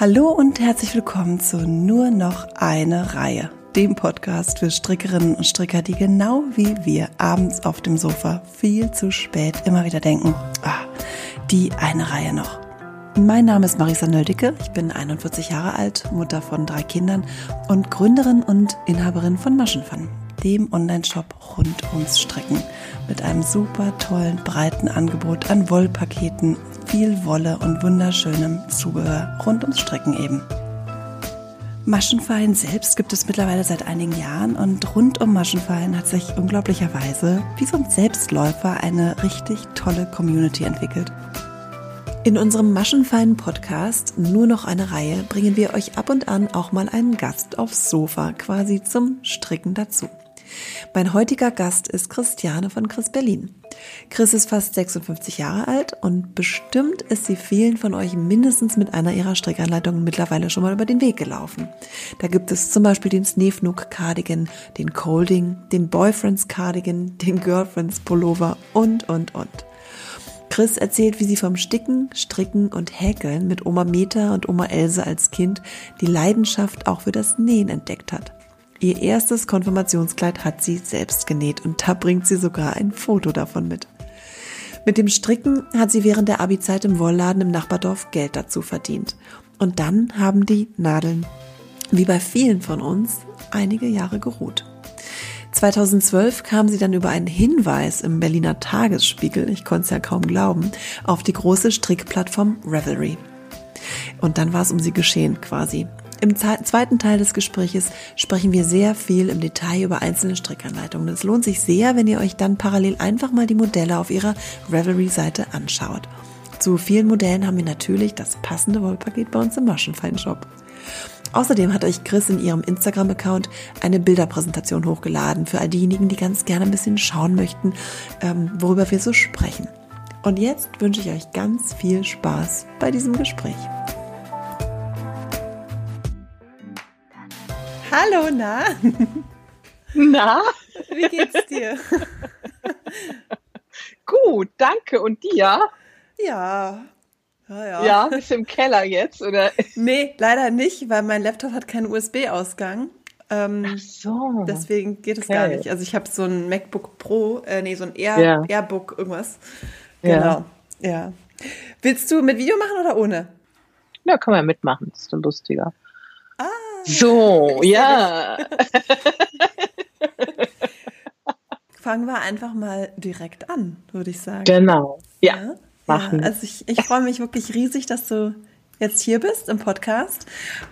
Hallo und herzlich willkommen zu Nur noch eine Reihe, dem Podcast für Strickerinnen und Stricker, die genau wie wir abends auf dem Sofa viel zu spät immer wieder denken, ah, die eine Reihe noch. Mein Name ist Marisa Nöldicke, ich bin 41 Jahre alt, Mutter von drei Kindern und Gründerin und Inhaberin von Maschenfun, dem Online-Shop rund ums Stricken mit einem super tollen, breiten Angebot an Wollpaketen, viel Wolle und wunderschönem Zubehör rund ums Stricken eben. Maschenfallen selbst gibt es mittlerweile seit einigen Jahren und rund um Maschenfallen hat sich unglaublicherweise wie so ein Selbstläufer eine richtig tolle Community entwickelt. In unserem Maschenfallen Podcast Nur noch eine Reihe bringen wir euch ab und an auch mal einen Gast aufs Sofa quasi zum Stricken dazu. Mein heutiger Gast ist Christiane von Chris Berlin. Chris ist fast 56 Jahre alt und bestimmt ist sie vielen von euch mindestens mit einer ihrer Strickanleitungen mittlerweile schon mal über den Weg gelaufen. Da gibt es zum Beispiel den Sneefnook Cardigan, den Colding, den Boyfriends Cardigan, den Girlfriends Pullover und, und, und. Chris erzählt, wie sie vom Sticken, Stricken und Häkeln mit Oma Meta und Oma Else als Kind die Leidenschaft auch für das Nähen entdeckt hat. Ihr erstes Konfirmationskleid hat sie selbst genäht und da bringt sie sogar ein Foto davon mit. Mit dem Stricken hat sie während der Abi-Zeit im Wollladen im Nachbardorf Geld dazu verdient. Und dann haben die Nadeln, wie bei vielen von uns, einige Jahre geruht. 2012 kam sie dann über einen Hinweis im Berliner Tagesspiegel, ich konnte es ja kaum glauben, auf die große Strickplattform Revelry. Und dann war es um sie geschehen quasi. Im zweiten Teil des Gespräches sprechen wir sehr viel im Detail über einzelne Strickanleitungen. Es lohnt sich sehr, wenn ihr euch dann parallel einfach mal die Modelle auf ihrer Revelry-Seite anschaut. Zu vielen Modellen haben wir natürlich das passende Wollpaket bei uns im Maschenfein-Shop. Außerdem hat euch Chris in ihrem Instagram-Account eine Bilderpräsentation hochgeladen für all diejenigen, die ganz gerne ein bisschen schauen möchten, ähm, worüber wir so sprechen. Und jetzt wünsche ich euch ganz viel Spaß bei diesem Gespräch. Hallo, na? Na? Wie geht's dir? Gut, danke. Und dir? Ja. Ja, ja. Ja, bist du im Keller jetzt, oder? Nee, leider nicht, weil mein Laptop hat keinen USB-Ausgang. Ähm, Ach so. Deswegen geht es okay. gar nicht. Also ich habe so ein MacBook Pro, äh, nee, so ein Air, ja. Airbook irgendwas. Genau, ja. ja. Willst du mit Video machen oder ohne? Ja, kann man mitmachen. Das ist so lustiger. So, ja. Fangen wir einfach mal direkt an, würde ich sagen. Genau. Ja. ja? Machen. Ja, also ich, ich freue mich wirklich riesig, dass du jetzt hier bist im Podcast.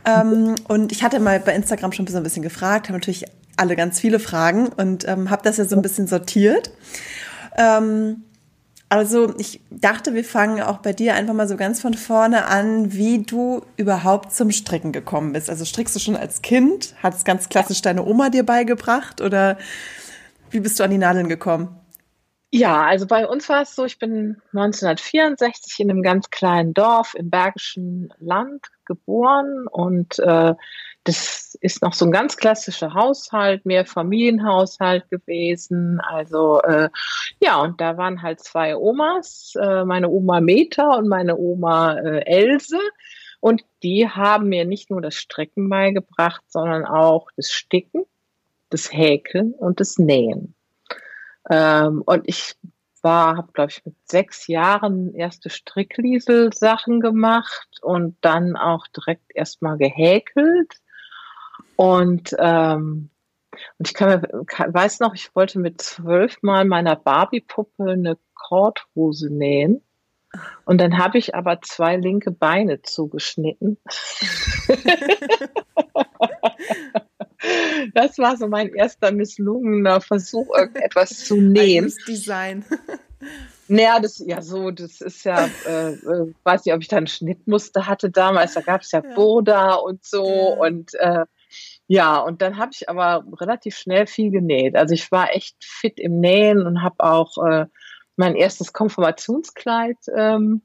Ähm, und ich hatte mal bei Instagram schon so ein bisschen gefragt, habe natürlich alle ganz viele Fragen und ähm, habe das ja so ein bisschen sortiert. Ähm, also ich dachte, wir fangen auch bei dir einfach mal so ganz von vorne an, wie du überhaupt zum Stricken gekommen bist. Also strickst du schon als Kind? Hat es ganz klassisch deine Oma dir beigebracht oder wie bist du an die Nadeln gekommen? Ja, also bei uns war es so, ich bin 1964 in einem ganz kleinen Dorf im Bergischen Land geboren und äh, das ist noch so ein ganz klassischer Haushalt, mehr Familienhaushalt gewesen. Also äh, ja, und da waren halt zwei Omas, äh, meine Oma Meta und meine Oma äh, Else. Und die haben mir nicht nur das Strecken beigebracht, sondern auch das Sticken, das Häkeln und das Nähen. Ähm, und ich war, habe glaube ich mit sechs Jahren erste Strickliesel-Sachen gemacht und dann auch direkt erstmal gehäkelt und, ähm, und ich kann mir, kann, weiß noch, ich wollte mit zwölf Mal meiner Barbie-Puppe eine Korthose nähen. Und dann habe ich aber zwei linke Beine zugeschnitten. das war so mein erster misslungener Versuch, irgendetwas zu nähen. Design. Naja, das ja so, das ist ja, äh, äh, weiß nicht, ob ich da ein Schnittmuster hatte damals, da gab es ja, ja Boda und so ja. und äh, ja, und dann habe ich aber relativ schnell viel genäht. Also ich war echt fit im Nähen und habe auch äh, mein erstes Konfirmationskleid ähm,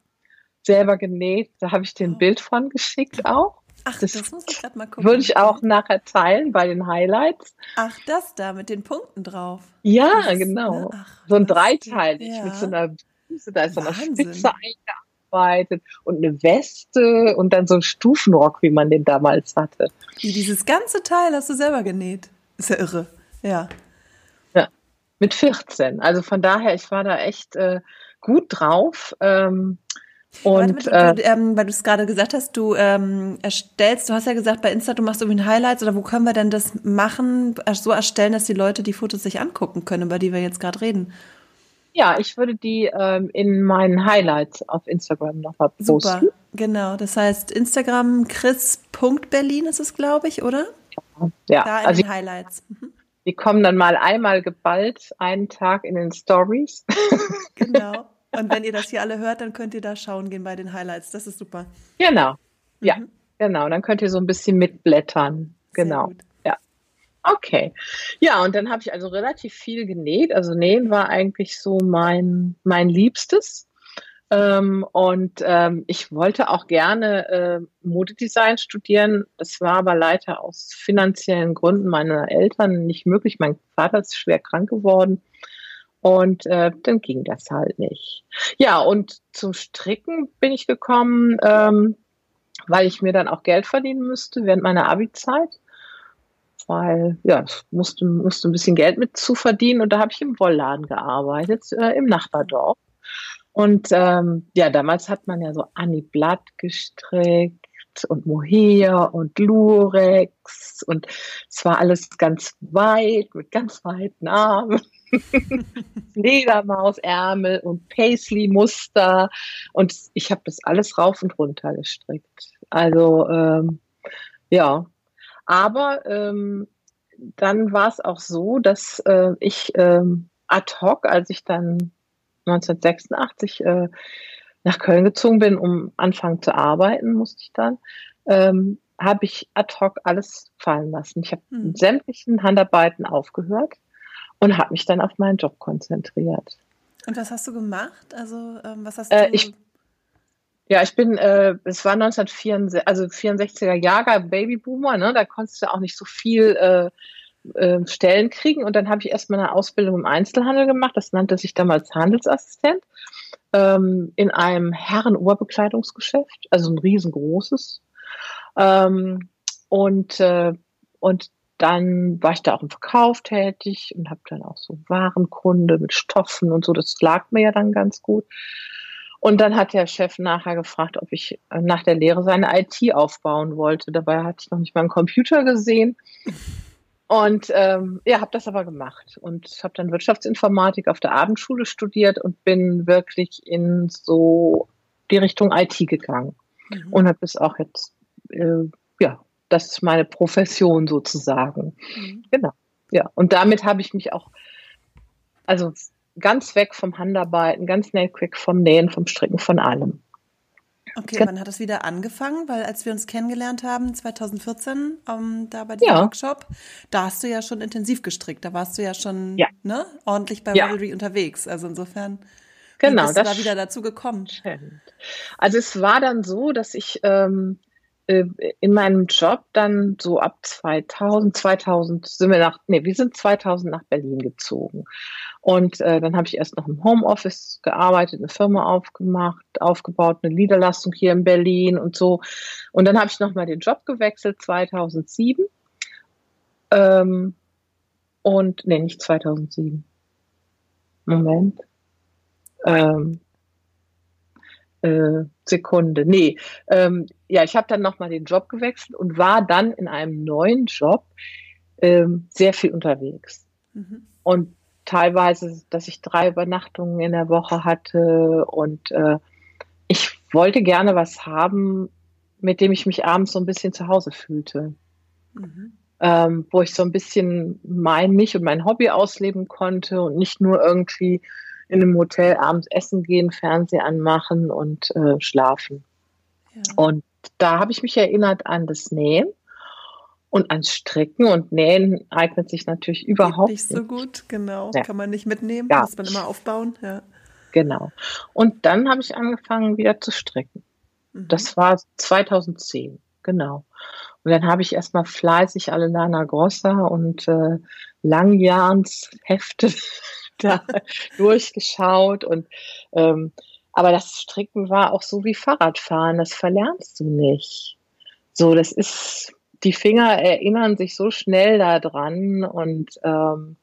selber genäht. Da habe ich dir ein oh. Bild von geschickt auch. Ach, das, das muss ich gerade mal gucken. Würde ich auch nachher teilen bei den Highlights. Ach, das da mit den Punkten drauf. Ja, das, genau. Ne? Ach, so ein dreiteilig ja. mit so einer, da ist so eine Spitze gearbeitet und eine Weste und dann so ein Stufenrock, wie man den damals hatte. Dieses ganze Teil hast du selber genäht. Ist ja irre. Ja. Ja, mit 14. Also von daher, ich war da echt äh, gut drauf. Ähm, und du, äh, ähm, weil du es gerade gesagt hast, du ähm, erstellst, du hast ja gesagt, bei Insta, du machst irgendwie Highlights oder wo können wir denn das machen, so erstellen, dass die Leute die Fotos sich angucken können, über die wir jetzt gerade reden? Ja, ich würde die ähm, in meinen Highlights auf Instagram nochmal posten. Super, genau. Das heißt, Instagram chris.berlin ist es, glaube ich, oder? Ja, da in also den Highlights. Mhm. Die kommen dann mal einmal geballt einen Tag in den Stories. Genau. Und wenn ihr das hier alle hört, dann könnt ihr da schauen gehen bei den Highlights. Das ist super. Genau. Ja, mhm. genau. Dann könnt ihr so ein bisschen mitblättern. Genau. Ja. Okay. Ja, und dann habe ich also relativ viel genäht. Also nähen war eigentlich so mein, mein Liebstes. Ähm, und ähm, ich wollte auch gerne äh, Modedesign studieren. Das war aber leider aus finanziellen Gründen meiner Eltern nicht möglich. Mein Vater ist schwer krank geworden. Und äh, dann ging das halt nicht. Ja, und zum Stricken bin ich gekommen, ähm, weil ich mir dann auch Geld verdienen müsste während meiner Abi-Zeit. Weil, ja, ich musste, musste ein bisschen Geld mit zu verdienen und da habe ich im Wollladen gearbeitet, äh, im Nachbardorf. Und ähm, ja, damals hat man ja so Annie Blatt gestrickt und Mohair und Lurex und es war alles ganz weit, mit ganz weiten Armen. Fledermausärmel und Paisley-Muster. Und ich habe das alles rauf und runter gestrickt. Also ähm, ja, aber ähm, dann war es auch so, dass äh, ich ähm, ad hoc, als ich dann 1986 äh, nach Köln gezogen bin, um anfangen zu arbeiten, musste ich dann, ähm, habe ich ad hoc alles fallen lassen. Ich habe hm. sämtlichen Handarbeiten aufgehört und habe mich dann auf meinen Job konzentriert. Und was hast du gemacht? Also ähm, was hast äh, du? Äh, ich, ja, ich bin, äh, es war 1964, also 64er Jahrgang Babyboomer, ne? Da konntest du auch nicht so viel äh, äh, Stellen kriegen. Und dann habe ich erstmal eine Ausbildung im Einzelhandel gemacht. Das nannte sich damals Handelsassistent ähm, in einem Herren-Oberbekleidungsgeschäft, also ein riesengroßes. Ähm, und äh, und dann war ich da auch im Verkauf tätig und habe dann auch so Warenkunde mit Stoffen und so. Das lag mir ja dann ganz gut. Und dann hat der Chef nachher gefragt, ob ich äh, nach der Lehre seine IT aufbauen wollte. Dabei hatte ich noch nicht mal einen Computer gesehen. Und ähm, ja, habe das aber gemacht und habe dann Wirtschaftsinformatik auf der Abendschule studiert und bin wirklich in so die Richtung IT gegangen mhm. und habe das auch jetzt äh, ja das ist meine Profession sozusagen. Mhm. Genau. Ja, und damit habe ich mich auch, also ganz weg vom Handarbeiten, ganz schnell quick vom Nähen, vom Stricken, von allem. Okay, wann hat das wieder angefangen? Weil als wir uns kennengelernt haben, 2014, ähm, da bei dem ja. Workshop, da hast du ja schon intensiv gestrickt. Da warst du ja schon ja. Ne, ordentlich bei ja. Ravelry unterwegs. Also insofern genau, bist du da wieder dazu gekommen. Also es war dann so, dass ich ähm, äh, in meinem Job dann so ab 2000, 2000 sind wir nach, nee, wir sind 2000 nach Berlin gezogen. Und äh, dann habe ich erst noch im Homeoffice gearbeitet, eine Firma aufgemacht, aufgebaut, eine Niederlassung hier in Berlin und so. Und dann habe ich nochmal den Job gewechselt, 2007. Ähm, und, nee, nicht 2007. Moment. Ähm, äh, Sekunde. Nee, ähm, ja, ich habe dann nochmal den Job gewechselt und war dann in einem neuen Job ähm, sehr viel unterwegs. Mhm. Und teilweise, dass ich drei Übernachtungen in der Woche hatte und äh, ich wollte gerne was haben, mit dem ich mich abends so ein bisschen zu Hause fühlte. Mhm. Ähm, wo ich so ein bisschen mein, mich und mein Hobby ausleben konnte und nicht nur irgendwie in einem Hotel abends essen gehen, Fernseher anmachen und äh, schlafen. Ja. Und da habe ich mich erinnert an das Nähen und ans Stricken und Nähen eignet sich natürlich überhaupt nicht. Nicht so gut, genau. Ja. Kann man nicht mitnehmen, ja. muss man immer aufbauen. Ja. Genau. Und dann habe ich angefangen wieder zu stricken. Mhm. Das war 2010, genau. Und dann habe ich erstmal fleißig alle Lana Grossa und äh, Langjahns Hefte da durchgeschaut und ähm, Aber das Stricken war auch so wie Fahrradfahren, das verlernst du nicht. So, das ist, die Finger erinnern sich so schnell daran und ähm,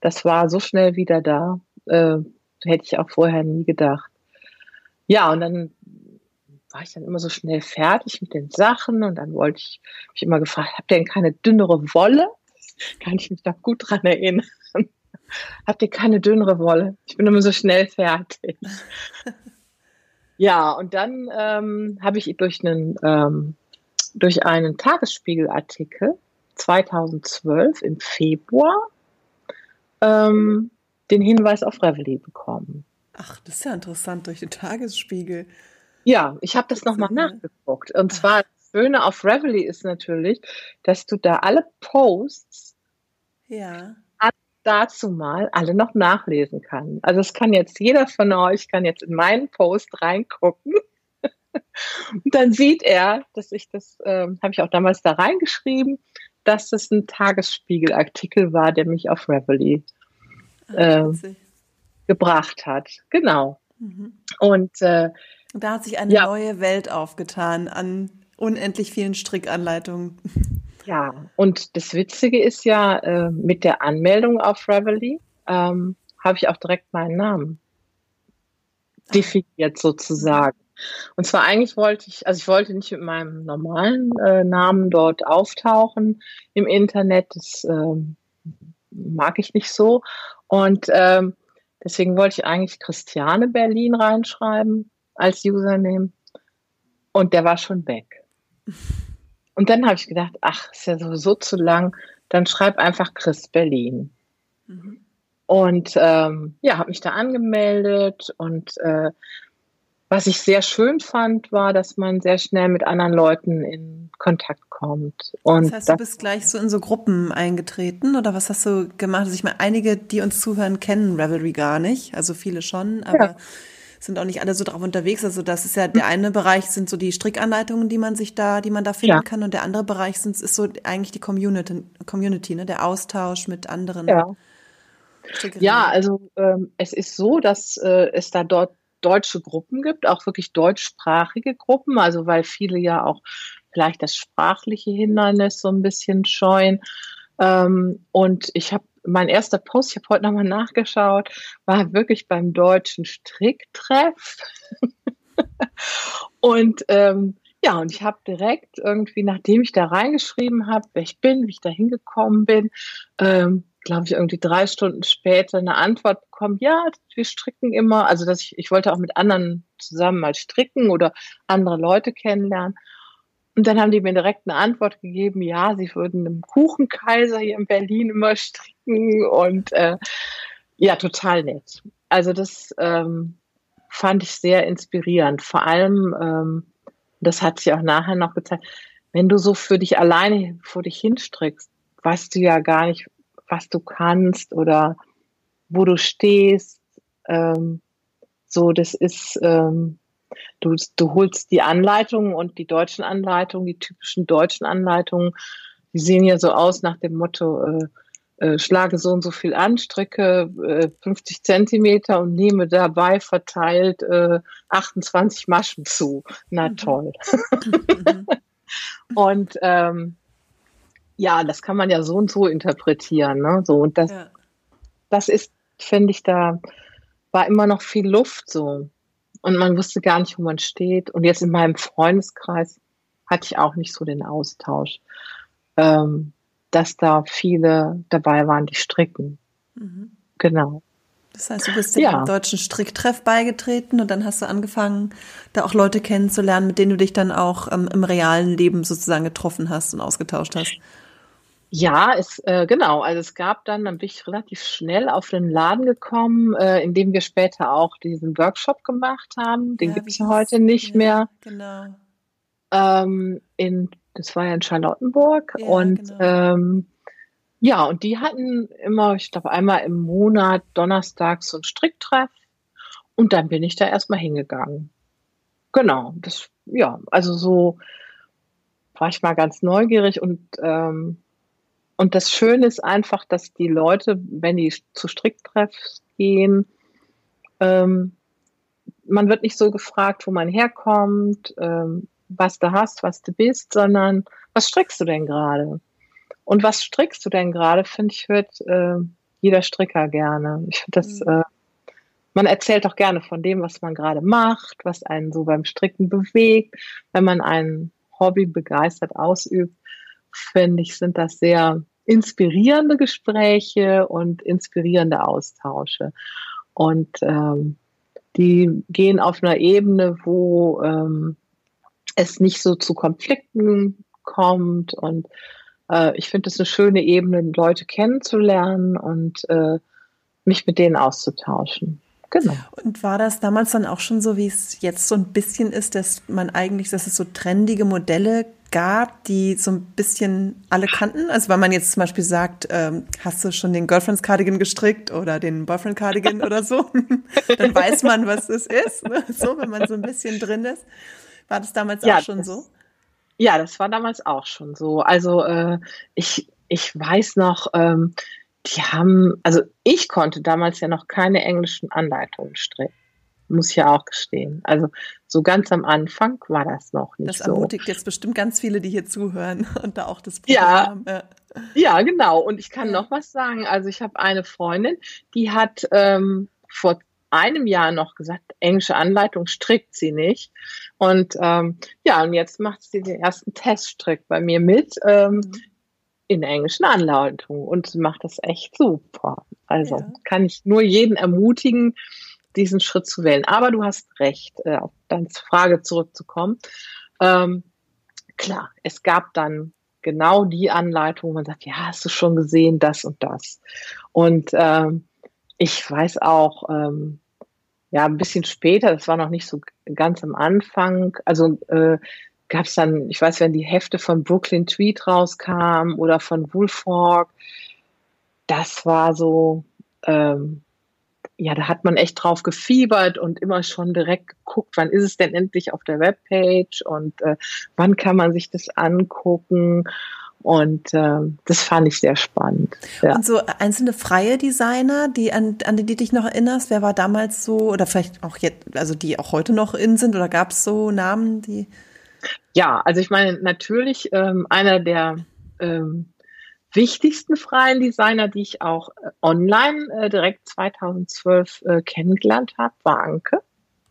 das war so schnell wieder da. Äh, hätte ich auch vorher nie gedacht. Ja, und dann war ich dann immer so schnell fertig mit den Sachen und dann wollte ich mich immer gefragt, habt ihr denn keine dünnere Wolle? Kann ich mich noch gut dran erinnern. Habt ihr keine dünnere Wolle? Ich bin immer so schnell fertig. ja, und dann ähm, habe ich durch einen, ähm, durch einen Tagesspiegelartikel 2012 im Februar ähm, den Hinweis auf Reveille bekommen. Ach, das ist ja interessant durch den Tagesspiegel. Ja, ich habe das nochmal nachgeguckt. Und Ach. zwar das Schöne auf Reveille ist natürlich, dass du da alle Posts ja. Dazu mal alle noch nachlesen kannst. Also es kann jetzt jeder von euch kann jetzt in meinen Post reingucken. Und dann sieht er, dass ich das, äh, habe ich auch damals da reingeschrieben, dass das ein Tagesspiegelartikel war, der mich auf Reveille äh, gebracht hat. Genau. Mhm. Und äh, da hat sich eine ja. neue Welt aufgetan an unendlich vielen Strickanleitungen. Ja, und das Witzige ist ja, äh, mit der Anmeldung auf Reveille ähm, habe ich auch direkt meinen Namen definiert sozusagen. Und zwar eigentlich wollte ich, also ich wollte nicht mit meinem normalen äh, Namen dort auftauchen im Internet. Das äh, mag ich nicht so. Und ähm, deswegen wollte ich eigentlich Christiane Berlin reinschreiben als Username. Und der war schon weg. Und dann habe ich gedacht, ach, ist ja sowieso zu lang, dann schreib einfach Chris Berlin. Mhm. Und ähm, ja, habe mich da angemeldet und äh, was ich sehr schön fand, war, dass man sehr schnell mit anderen Leuten in Kontakt kommt. Und das heißt, du bist gleich so in so Gruppen eingetreten oder was hast du gemacht? Also ich meine, einige, die uns zuhören, kennen Revelry gar nicht, also viele schon, aber ja. Sind auch nicht alle so drauf unterwegs. Also das ist ja der eine Bereich sind so die Strickanleitungen, die man sich da, die man da finden ja. kann, und der andere Bereich sind, ist so eigentlich die Community, Community, ne, der Austausch mit anderen. Ja. Ja, also ähm, es ist so, dass äh, es da dort deutsche Gruppen gibt, auch wirklich deutschsprachige Gruppen, also weil viele ja auch vielleicht das sprachliche Hindernis so ein bisschen scheuen. Ähm, und ich habe mein erster Post, ich habe heute nochmal nachgeschaut, war wirklich beim deutschen Stricktreff. und ähm, ja, und ich habe direkt irgendwie, nachdem ich da reingeschrieben habe, wer ich bin, wie ich da hingekommen bin, ähm, glaube ich, irgendwie drei Stunden später eine Antwort bekommen, ja, wir stricken immer, also dass ich, ich wollte auch mit anderen zusammen mal stricken oder andere Leute kennenlernen. Und dann haben die mir direkt eine Antwort gegeben, ja, sie würden einem Kuchenkaiser hier in Berlin immer stricken und äh, ja, total nett. Also das ähm, fand ich sehr inspirierend. Vor allem, ähm, das hat sich auch nachher noch gezeigt, wenn du so für dich alleine vor dich hinstrickst, weißt du ja gar nicht, was du kannst oder wo du stehst. Ähm, so, das ist, ähm, du, du holst die Anleitungen und die deutschen Anleitungen, die typischen deutschen Anleitungen, die sehen ja so aus nach dem Motto, äh, äh, schlage so und so viel an, strecke äh, 50 Zentimeter und nehme dabei verteilt äh, 28 Maschen zu. Na mhm. toll. Mhm. und ähm, ja, das kann man ja so und so interpretieren. Ne? So, und das, ja. das ist, finde ich, da war immer noch viel Luft so. Und man wusste gar nicht, wo man steht. Und jetzt in meinem Freundeskreis hatte ich auch nicht so den Austausch, ähm, dass da viele dabei waren, die stricken. Mhm. Genau. Das heißt, du bist dem ja. deutschen Stricktreff beigetreten und dann hast du angefangen, da auch Leute kennenzulernen, mit denen du dich dann auch ähm, im realen Leben sozusagen getroffen hast und ausgetauscht hast. Ja, es, äh, genau. Also es gab dann, dann bin ich relativ schnell auf den Laden gekommen, äh, in dem wir später auch diesen Workshop gemacht haben. Den ja, gibt es ja heute nicht ja, mehr. Genau. Ähm, in, das war ja in Charlottenburg. Ja, und genau. ähm, ja, und die hatten immer, ich glaube, einmal im Monat donnerstags so ein Stricktreff. Und dann bin ich da erstmal hingegangen. Genau. Das, ja, also so war ich mal ganz neugierig und ähm, und das Schöne ist einfach, dass die Leute, wenn die zu Stricktreffs gehen, ähm, man wird nicht so gefragt, wo man herkommt, ähm, was du hast, was du bist, sondern was strickst du denn gerade? Und was strickst du denn gerade, finde ich, hört äh, jeder Stricker gerne. Ich finde das, mhm. äh, man erzählt auch gerne von dem, was man gerade macht, was einen so beim Stricken bewegt. Wenn man ein Hobby begeistert ausübt, finde ich, sind das sehr inspirierende Gespräche und inspirierende Austausche. Und ähm, die gehen auf einer Ebene, wo ähm, es nicht so zu Konflikten kommt. Und äh, ich finde es eine schöne Ebene, Leute kennenzulernen und äh, mich mit denen auszutauschen. Genau. Und war das damals dann auch schon so, wie es jetzt so ein bisschen ist, dass man eigentlich, dass es so trendige Modelle gab, die so ein bisschen alle kannten? Also wenn man jetzt zum Beispiel sagt, ähm, hast du schon den Girlfriends Cardigan gestrickt oder den Boyfriend Cardigan oder so, dann weiß man, was es ist. Ne? So, wenn man so ein bisschen drin ist. War das damals ja, auch schon das, so? Ja, das war damals auch schon so. Also äh, ich, ich weiß noch, ähm, die haben, also ich konnte damals ja noch keine englischen Anleitungen stricken. Muss ich ja auch gestehen. Also so ganz am Anfang war das noch nicht so. Das ermutigt jetzt bestimmt ganz viele, die hier zuhören und da auch das Problem ja, haben. Ja. ja, genau. Und ich kann noch was sagen. Also ich habe eine Freundin, die hat ähm, vor einem Jahr noch gesagt, englische Anleitung strickt sie nicht. Und ähm, ja, und jetzt macht sie den ersten Teststrick bei mir mit ähm, mhm. in der englischen Anleitung und sie macht das echt super. Also ja. kann ich nur jeden ermutigen, diesen Schritt zu wählen. Aber du hast recht, äh, auf deine Frage zurückzukommen. Ähm, klar, es gab dann genau die Anleitung, wo man sagt, ja, hast du schon gesehen, das und das. Und ähm, ich weiß auch, ähm, ja, ein bisschen später, das war noch nicht so ganz am Anfang, also äh, gab es dann, ich weiß, wenn die Hefte von Brooklyn Tweet rauskamen oder von Woolfolk, das war so, ähm, ja, da hat man echt drauf gefiebert und immer schon direkt geguckt, wann ist es denn endlich auf der Webpage und äh, wann kann man sich das angucken. Und äh, das fand ich sehr spannend. Ja. Und so einzelne freie Designer, die an, an die du dich noch erinnerst, wer war damals so, oder vielleicht auch jetzt, also die auch heute noch in sind, oder gab es so Namen, die? Ja, also ich meine, natürlich ähm, einer der ähm, wichtigsten freien Designer, die ich auch äh, online äh, direkt 2012 äh, kennengelernt habe, war Anke.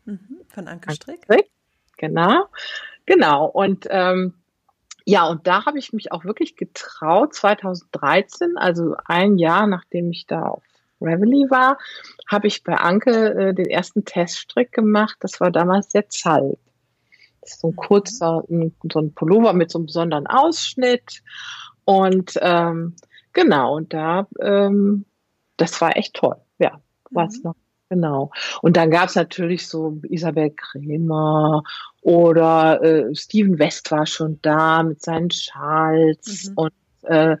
Mhm, von Anke Strick. Anke Strick. Genau, genau. Und ähm, ja, und da habe ich mich auch wirklich getraut, 2013, also ein Jahr nachdem ich da auf Reveille war, habe ich bei Anke äh, den ersten Teststrick gemacht. Das war damals der Zalb. Das ist so ein mhm. kurzer, ein, so ein Pullover mit so einem besonderen Ausschnitt. Und ähm, genau, und da, ähm, das war echt toll. Ja, war es mhm. noch Genau. Und dann gab es natürlich so Isabel Krämer oder äh, Steven West war schon da mit seinen Schals. Mhm. Und äh,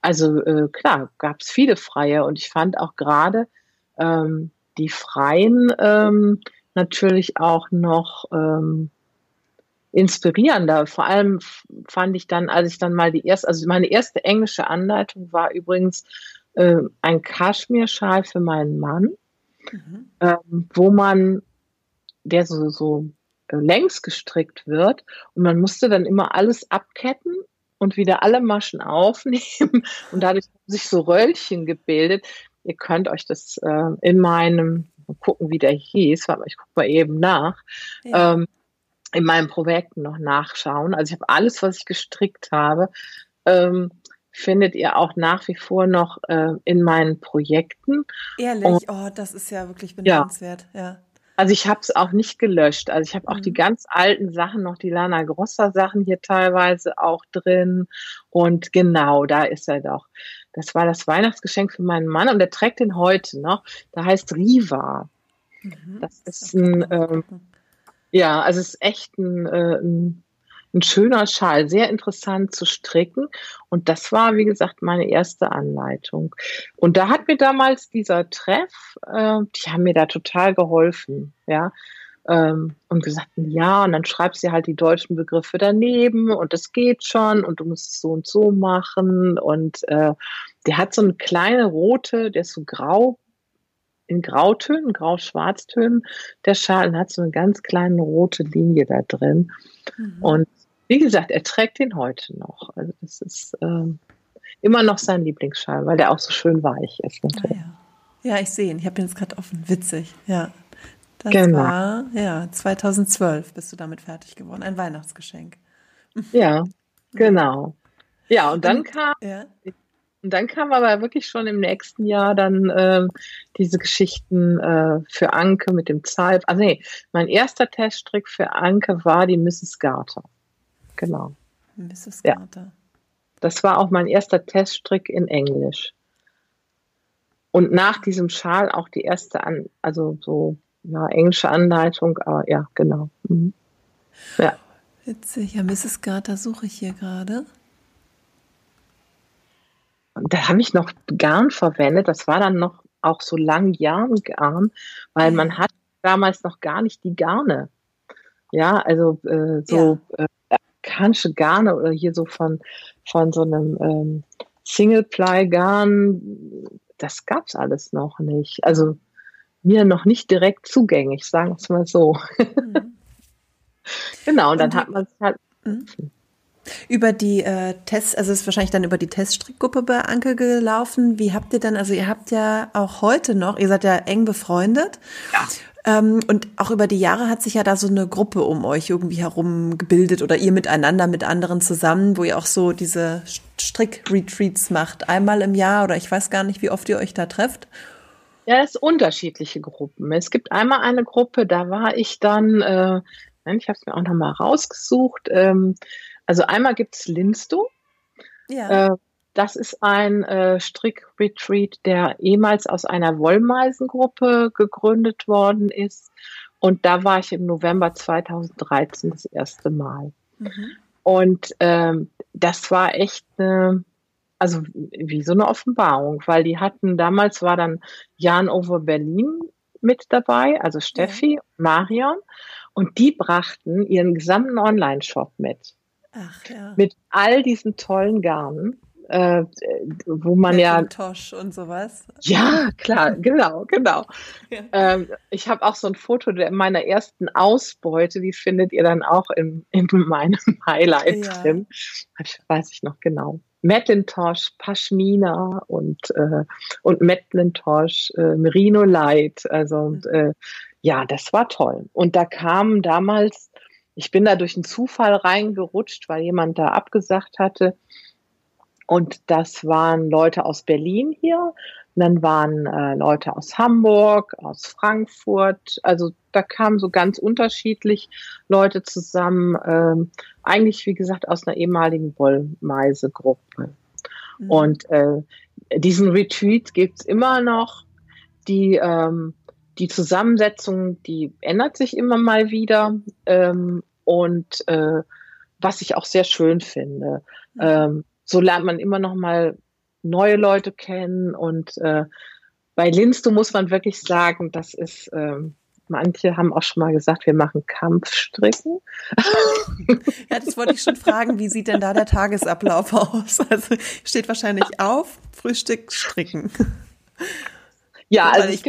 also äh, klar, gab es viele Freie. Und ich fand auch gerade ähm, die Freien ähm, natürlich auch noch ähm, inspirierender. Vor allem fand ich dann, als ich dann mal die erste, also meine erste englische Anleitung war übrigens äh, ein Kaschmirschal für meinen Mann mhm. ähm, wo man, der so, so äh, längs gestrickt wird und man musste dann immer alles abketten und wieder alle Maschen aufnehmen und dadurch haben sich so Röllchen gebildet. Ihr könnt euch das äh, in meinem, gucken, wie der hieß, warte mal, ich gucke mal eben nach, ja. ähm, in meinem Projekt noch nachschauen. Also ich habe alles, was ich gestrickt habe, ähm, findet ihr auch nach wie vor noch äh, in meinen Projekten. Ehrlich, Und, oh, das ist ja wirklich beneidenswert, ja. ja. Also ich habe es auch nicht gelöscht. Also ich habe auch mhm. die ganz alten Sachen, noch die Lana Grossa Sachen hier teilweise auch drin. Und genau, da ist er doch. Das war das Weihnachtsgeschenk für meinen Mann und der trägt den heute noch. Da heißt Riva. Mhm. Das ist ein, ähm, ja, also es ist echt ein, äh, ein ein schöner Schal, sehr interessant zu stricken. Und das war, wie gesagt, meine erste Anleitung. Und da hat mir damals dieser Treff, äh, die haben mir da total geholfen, ja. Ähm, und gesagt, ja, und dann schreibst du halt die deutschen Begriffe daneben und das geht schon und du musst es so und so machen. Und äh, der hat so eine kleine rote, der ist so grau in Grautönen, Grau-Schwarztönen, der Schal und hat so eine ganz kleine rote Linie da drin. Mhm. Und wie gesagt, er trägt den heute noch. Also das ist ähm, immer noch sein Lieblingsschal, weil der auch so schön weich ist. Ah, ja. ja, ich sehe ihn. Ich habe ihn jetzt gerade offen. Witzig, ja. Das genau. war, ja, 2012 bist du damit fertig geworden. Ein Weihnachtsgeschenk. Ja, genau. Ja, und dann kam, ja. Und dann kam aber wirklich schon im nächsten Jahr dann äh, diese Geschichten äh, für Anke mit dem Zalb. Also nee, mein erster Teststrick für Anke war die Mrs. Garter. Genau. Mrs. Garter. Ja. Das war auch mein erster Teststrick in Englisch. Und nach diesem Schal auch die erste, An also so ja, englische Anleitung, aber ja, genau. Mhm. Ja. Witzig, ja, Mrs. Garter suche ich hier gerade. Da habe ich noch Garn verwendet. Das war dann noch auch so lang Garn, weil man hat damals noch gar nicht die Garne. Ja, also äh, so ja. äh, amerikanische Garne oder hier so von, von so einem ähm, Single-Ply-Garn, das gab es alles noch nicht. Also mir noch nicht direkt zugänglich, sagen wir es mal so. Mhm. genau, und dann und hat man es halt. Mhm. Über die äh, Tests, also ist wahrscheinlich dann über die Teststrickgruppe bei Anke gelaufen. Wie habt ihr dann, also ihr habt ja auch heute noch, ihr seid ja eng befreundet. Ja. Ähm, und auch über die Jahre hat sich ja da so eine Gruppe um euch irgendwie herum gebildet oder ihr miteinander mit anderen zusammen, wo ihr auch so diese Strick-Retreats macht. Einmal im Jahr oder ich weiß gar nicht, wie oft ihr euch da trefft. Ja, es unterschiedliche Gruppen. Es gibt einmal eine Gruppe, da war ich dann, äh, ich habe es mir auch nochmal rausgesucht. Ähm, also einmal gibt es Linsto. Ja. Äh, das ist ein äh, Strick-Retreat, der ehemals aus einer Wollmeisengruppe gegründet worden ist. Und da war ich im November 2013 das erste Mal. Mhm. Und ähm, das war echt eine, also wie so eine Offenbarung, weil die hatten, damals war dann Jan Over Berlin mit dabei, also Steffi, ja. Marion, und die brachten ihren gesamten Online-Shop mit. Ach, ja. Mit all diesen tollen Garnen äh, wo man ja. Tosch und sowas. Ja, klar, genau, genau. Ja. Ähm, ich habe auch so ein Foto meiner ersten Ausbeute, die findet ihr dann auch in, in meinem Highlight ja. drin. Weiß ich noch genau. Macintosh, Pashmina und, äh, und Macintosh, äh, Merino Light. Also, und, mhm. äh, ja, das war toll. Und da kam damals, ich bin da durch einen Zufall reingerutscht, weil jemand da abgesagt hatte. Und das waren Leute aus Berlin hier. Und dann waren äh, Leute aus Hamburg, aus Frankfurt. Also da kamen so ganz unterschiedlich Leute zusammen. Ähm, eigentlich, wie gesagt, aus einer ehemaligen Wollmeise-Gruppe. Mhm. Und äh, diesen Retreat gibt's immer noch. Die, ähm, die Zusammensetzung, die ändert sich immer mal wieder. Ähm, und äh, was ich auch sehr schön finde. Mhm. Ähm, so lernt man immer noch mal neue Leute kennen und äh, bei Linsto muss man wirklich sagen, das ist, äh, manche haben auch schon mal gesagt, wir machen Kampfstricken. Ja, das wollte ich schon fragen, wie sieht denn da der Tagesablauf aus? Also steht wahrscheinlich auf, Frühstück, stricken. Ja, also ich,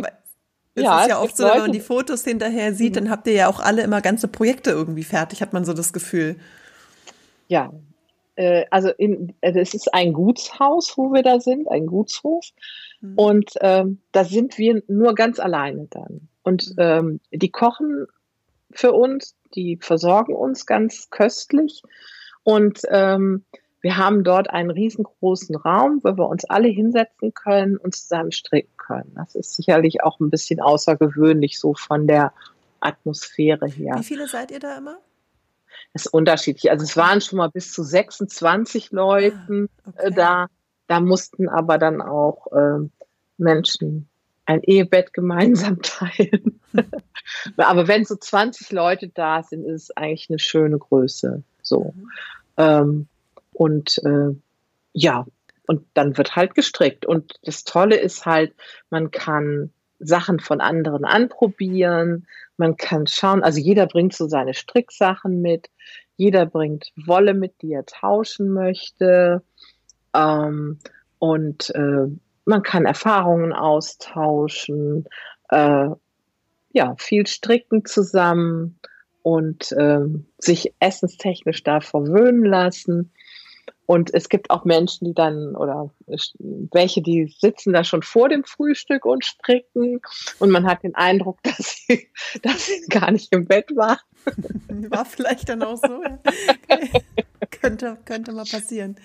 es ja, ist ja oft so, wenn man die Fotos hinterher sieht, mhm. dann habt ihr ja auch alle immer ganze Projekte irgendwie fertig, hat man so das Gefühl. Ja, äh, also in, also es ist ein Gutshaus, wo wir da sind, ein Gutshof. Mhm. Und ähm, da sind wir nur ganz alleine dann. Und mhm. ähm, die kochen für uns, die versorgen uns ganz köstlich. Und ähm, wir haben dort einen riesengroßen Raum, wo wir uns alle hinsetzen können und zusammen stricken können. Das ist sicherlich auch ein bisschen außergewöhnlich so von der Atmosphäre her. Wie viele seid ihr da immer? ist unterschiedlich. Also es waren schon mal bis zu 26 Leuten ah, äh, okay. da. Da mussten aber dann auch äh, Menschen ein Ehebett gemeinsam teilen. aber wenn so 20 Leute da sind, ist es eigentlich eine schöne Größe. So. Mhm. Ähm, und äh, ja, und dann wird halt gestrickt. Und das Tolle ist halt, man kann Sachen von anderen anprobieren. Man kann schauen, also jeder bringt so seine Stricksachen mit. Jeder bringt Wolle mit, die er tauschen möchte. Ähm, und äh, man kann Erfahrungen austauschen, äh, ja, viel stricken zusammen und ähm, sich essenstechnisch da verwöhnen lassen. Und es gibt auch Menschen, die dann, oder welche, die sitzen da schon vor dem Frühstück und stricken. Und man hat den Eindruck, dass sie, dass sie gar nicht im Bett war. War vielleicht dann auch so. könnte, könnte mal passieren.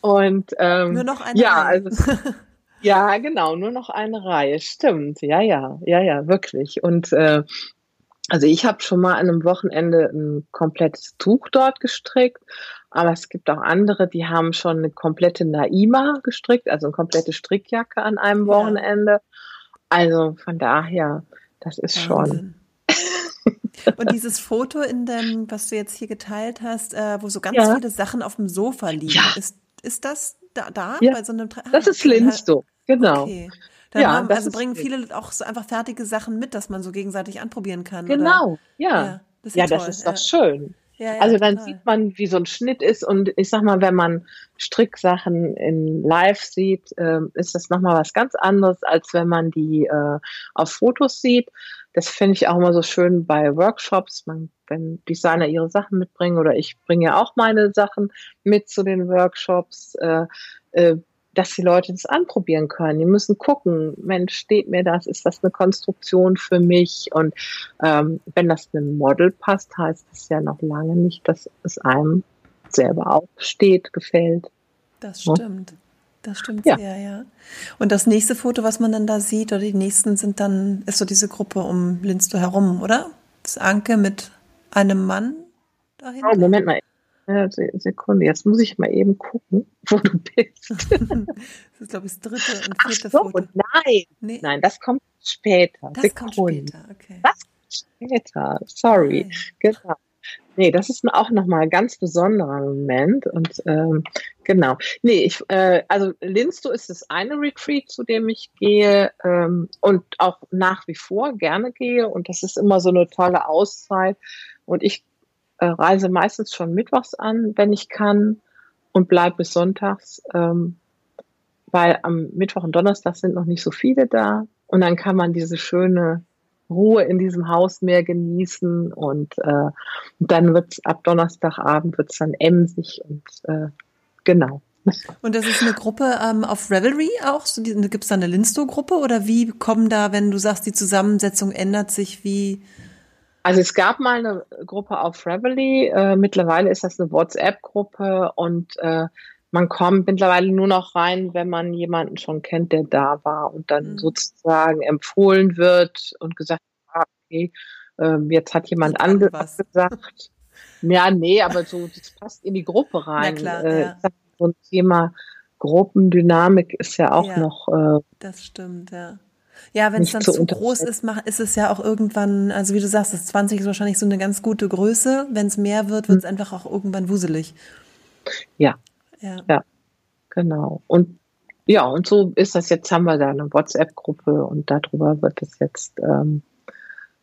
Und ähm, nur noch eine ja, Reihe. also ja, genau, nur noch eine Reihe. Stimmt, ja, ja, ja, ja, wirklich. Und äh, also ich habe schon mal an einem Wochenende ein komplettes Tuch dort gestrickt, aber es gibt auch andere, die haben schon eine komplette Naima gestrickt, also eine komplette Strickjacke an einem Ja. Wochenende. Also von daher, das ist schon. Wahnsinn. Und dieses Foto in dem, was du jetzt hier geteilt hast, äh, wo so ganz Ja. viele Sachen auf dem Sofa liegen, Ja. ist, ist das da, da Ja. bei so einem Tra Das Ah, ist. Linsto, genau. Okay. Dann Ja, haben, also bringen viele auch so einfach fertige Sachen mit, dass man so gegenseitig anprobieren kann. Oder? Genau, ja. Ja, das ist Ja, ja das ist doch Ja. schön. Ja, ja, Also dann total. sieht man, wie so ein Schnitt ist und ich sag mal, wenn man Stricksachen in Live sieht, ähm, ist das nochmal was ganz anderes, als wenn man die äh, auf Fotos sieht. Das finde ich auch immer so schön bei Workshops, man, wenn Designer ihre Sachen mitbringen oder ich bringe ja auch meine Sachen mit zu den Workshops, äh, äh, dass die Leute das anprobieren können. Die müssen gucken, Mensch, steht mir das? Ist das eine Konstruktion für mich? Und ähm, wenn das einem Model passt, heißt es ja noch lange nicht, dass es einem selber auch steht, gefällt. Das stimmt. Das stimmt Ja. sehr, ja. Und das nächste Foto, was man dann da sieht, oder die nächsten sind dann, ist so diese Gruppe um Linsto herum, oder? Das Anke mit einem Mann dahinter. Oh, Moment mal. Se- Sekunde, jetzt muss ich mal eben gucken, wo du bist. Das ist, glaube ich, das dritte und Ach vierte so, Foto. nein, Nee, nein, das kommt später. das kommt Sekunde. später, okay. Das kommt später. Sorry. Okay. Genau. Nee, das ist auch nochmal ein ganz besonderer Moment. Und ähm, genau. Nee, ich, äh, also Linsto ist das eine Retreat, zu dem ich gehe ähm, und auch nach wie vor gerne gehe. Und das ist immer so eine tolle Auszeit. Und ich äh, reise meistens schon mittwochs an, wenn ich kann, und bleibe bis sonntags, ähm, weil am Mittwoch und Donnerstag sind noch nicht so viele da. Und dann kann man diese schöne Ruhe in diesem Haus mehr genießen und, äh, dann wird's ab Donnerstagabend wird's dann emsig und äh, genau. Und das ist eine Gruppe ähm, auf Revelry auch? So Gibt es da eine Linsto-Gruppe oder wie kommen da, wenn du sagst, die Zusammensetzung ändert sich, wie? Also es gab mal eine Gruppe auf Revelry, äh, mittlerweile ist das eine WhatsApp-Gruppe und äh, man kommt mittlerweile nur noch rein, wenn man jemanden schon kennt, der da war und dann Mhm. sozusagen empfohlen wird und gesagt, ah, okay, ähm, jetzt hat jemand was. gesagt. Ja, nee, aber so, das passt in die Gruppe rein. klar, äh, ja. So ein Thema Gruppendynamik ist ja auch Ja. noch äh, Das stimmt, ja. Ja, wenn es dann zu zu groß ist, ist es ja auch irgendwann, also wie du sagst, das 20 ist wahrscheinlich so eine ganz gute Größe. Wenn es mehr wird, wird es einfach auch irgendwann wuselig. Ja. Ja. Genau. Und ja, und so ist das jetzt, haben wir da eine WhatsApp-Gruppe und darüber wird es jetzt ähm,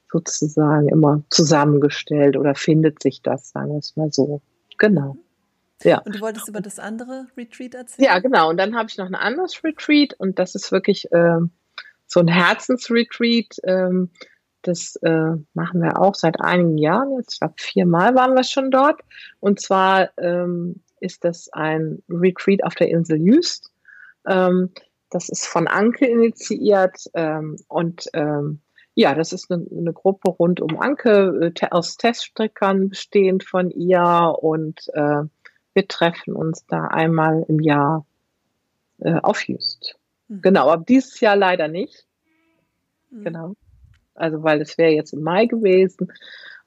sozusagen immer zusammengestellt oder findet sich das, sagen wir es mal so. Genau. Ja. Und du wolltest über das andere Retreat erzählen? Ja, genau. Und dann habe ich noch ein anderes Retreat und das ist wirklich ähm, so ein Herzensretreat. Ähm, das äh, machen wir auch seit einigen Jahren jetzt. Ich glaube, viermal waren wir schon dort. Und zwar ähm, ist das ein Retreat auf der Insel Jüst. Ähm, das ist von Anke initiiert ähm, und ähm, ja, das ist eine, eine Gruppe rund um Anke, äh, aus Teststrickern bestehend von ihr und äh, wir treffen uns da einmal im Jahr äh, auf Just. Mhm. Genau, aber dieses Jahr leider nicht. Mhm. Genau. Also, weil es wäre jetzt im Mai gewesen.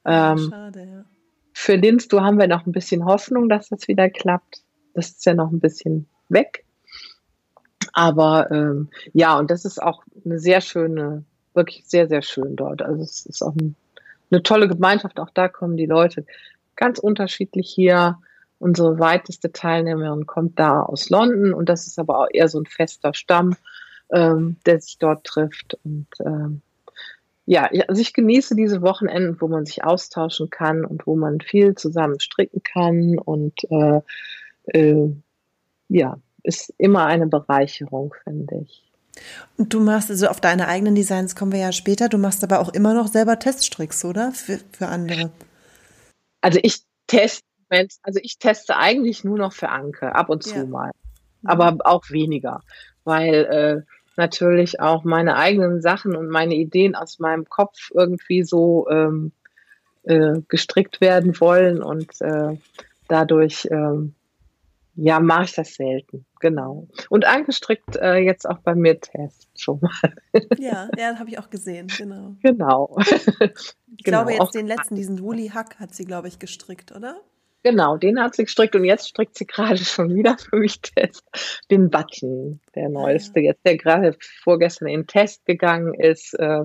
Ähm, Schade, ja. für Linsto haben wir noch ein bisschen Hoffnung, dass das wieder klappt. Das ist ja noch ein bisschen weg. Aber ähm, ja, und das ist auch eine sehr schöne, wirklich sehr, sehr schön dort. Also es ist auch ein, eine tolle Gemeinschaft. Auch da kommen die Leute ganz unterschiedlich hier. Unsere weiteste Teilnehmerin kommt da aus London und das ist aber auch eher so ein fester Stamm, ähm, der sich dort trifft. Und ähm, ja, also ich genieße diese Wochenenden, wo man sich austauschen kann und wo man viel zusammen stricken kann und äh, äh, ja, ist immer eine Bereicherung, finde ich. Und du machst, also auf deine eigenen Designs kommen wir ja später, du machst aber auch immer noch selber Teststricks, oder? Für, für andere. Also ich teste, also ich teste eigentlich nur noch für Anke, ab und zu ja. mal. Mhm. Aber auch weniger. Weil äh, natürlich auch meine eigenen Sachen und meine Ideen aus meinem Kopf irgendwie so ähm, äh, gestrickt werden wollen und äh, dadurch ähm, ja, mache ich das selten, genau. Und angestrickt äh, jetzt auch bei mir Test schon mal. Ja, ja, habe ich auch gesehen, genau. Genau. Ich genau. glaube jetzt den letzten, diesen Woolly Hack hat sie, glaube ich, gestrickt, oder? Genau, den hat sie gestrickt und jetzt strickt sie gerade schon wieder für mich Test. Den Button, der ah, neueste, jetzt der gerade vorgestern in den Test gegangen ist, äh,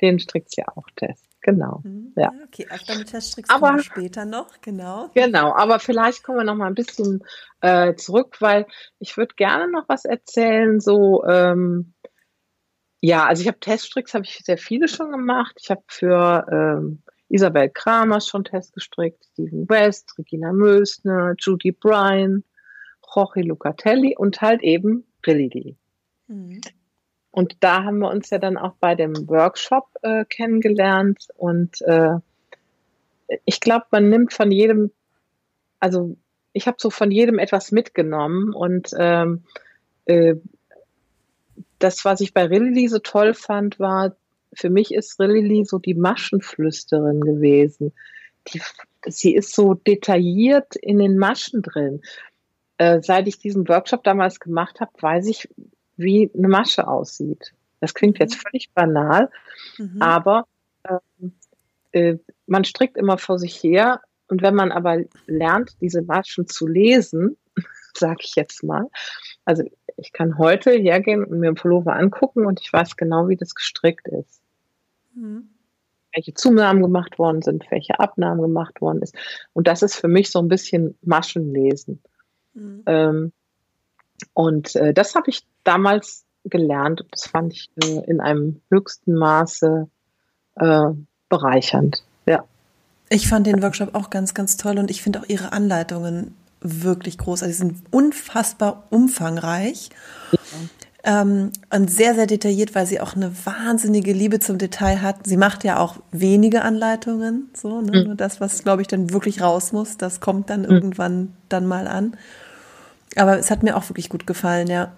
den strickt sie auch Test genau. Mhm. Ja. Okay, Teststricks aber, kommen später noch, genau. Genau, aber vielleicht kommen wir noch mal ein bisschen äh, zurück, weil ich würde gerne noch was erzählen, so, ähm, ja, also ich habe Teststricks, habe ich sehr viele schon gemacht. Ich habe für ähm, Isabel Kramer schon Test gestrickt, Stephen West, Regina Mösner, Judy Bryan, Jorge Lucatelli und halt eben Brilli. Mhm. Und da haben wir uns ja dann auch bei dem Workshop äh, kennengelernt. Und äh, ich glaube, man nimmt von jedem, also ich habe so von jedem etwas mitgenommen. Und ähm, äh, das, was ich bei Rilly so toll fand, war, für mich ist Rilly so die Maschenflüsterin gewesen. Die, sie ist so detailliert in den Maschen drin. Äh, seit ich diesen Workshop damals gemacht habe, weiß ich, wie eine Masche aussieht. Das klingt jetzt mhm. völlig banal, mhm. aber ähm, äh, man strickt immer vor sich her und wenn man aber lernt, diese Maschen zu lesen, sage ich jetzt mal, also ich kann heute hergehen und mir einen Pullover angucken und ich weiß genau, wie das gestrickt ist. Mhm. Welche Zunahmen gemacht worden sind, welche Abnahmen gemacht worden ist. Und das ist für mich so ein bisschen Maschenlesen. Mhm. Ähm, und äh, das habe ich damals gelernt und das fand ich äh, in einem höchsten Maße äh, bereichernd. Ja. Ich fand den Workshop auch ganz, ganz toll und ich finde auch ihre Anleitungen wirklich großartig. Sie sind unfassbar umfangreich. Ja. Ähm, und sehr, sehr detailliert, weil sie auch eine wahnsinnige Liebe zum Detail hat. Sie macht ja auch wenige Anleitungen, so, ne? Mhm. Nur das, was, glaube ich, dann wirklich raus muss, das kommt dann mhm. irgendwann dann mal an. Aber es hat mir auch wirklich gut gefallen, ja.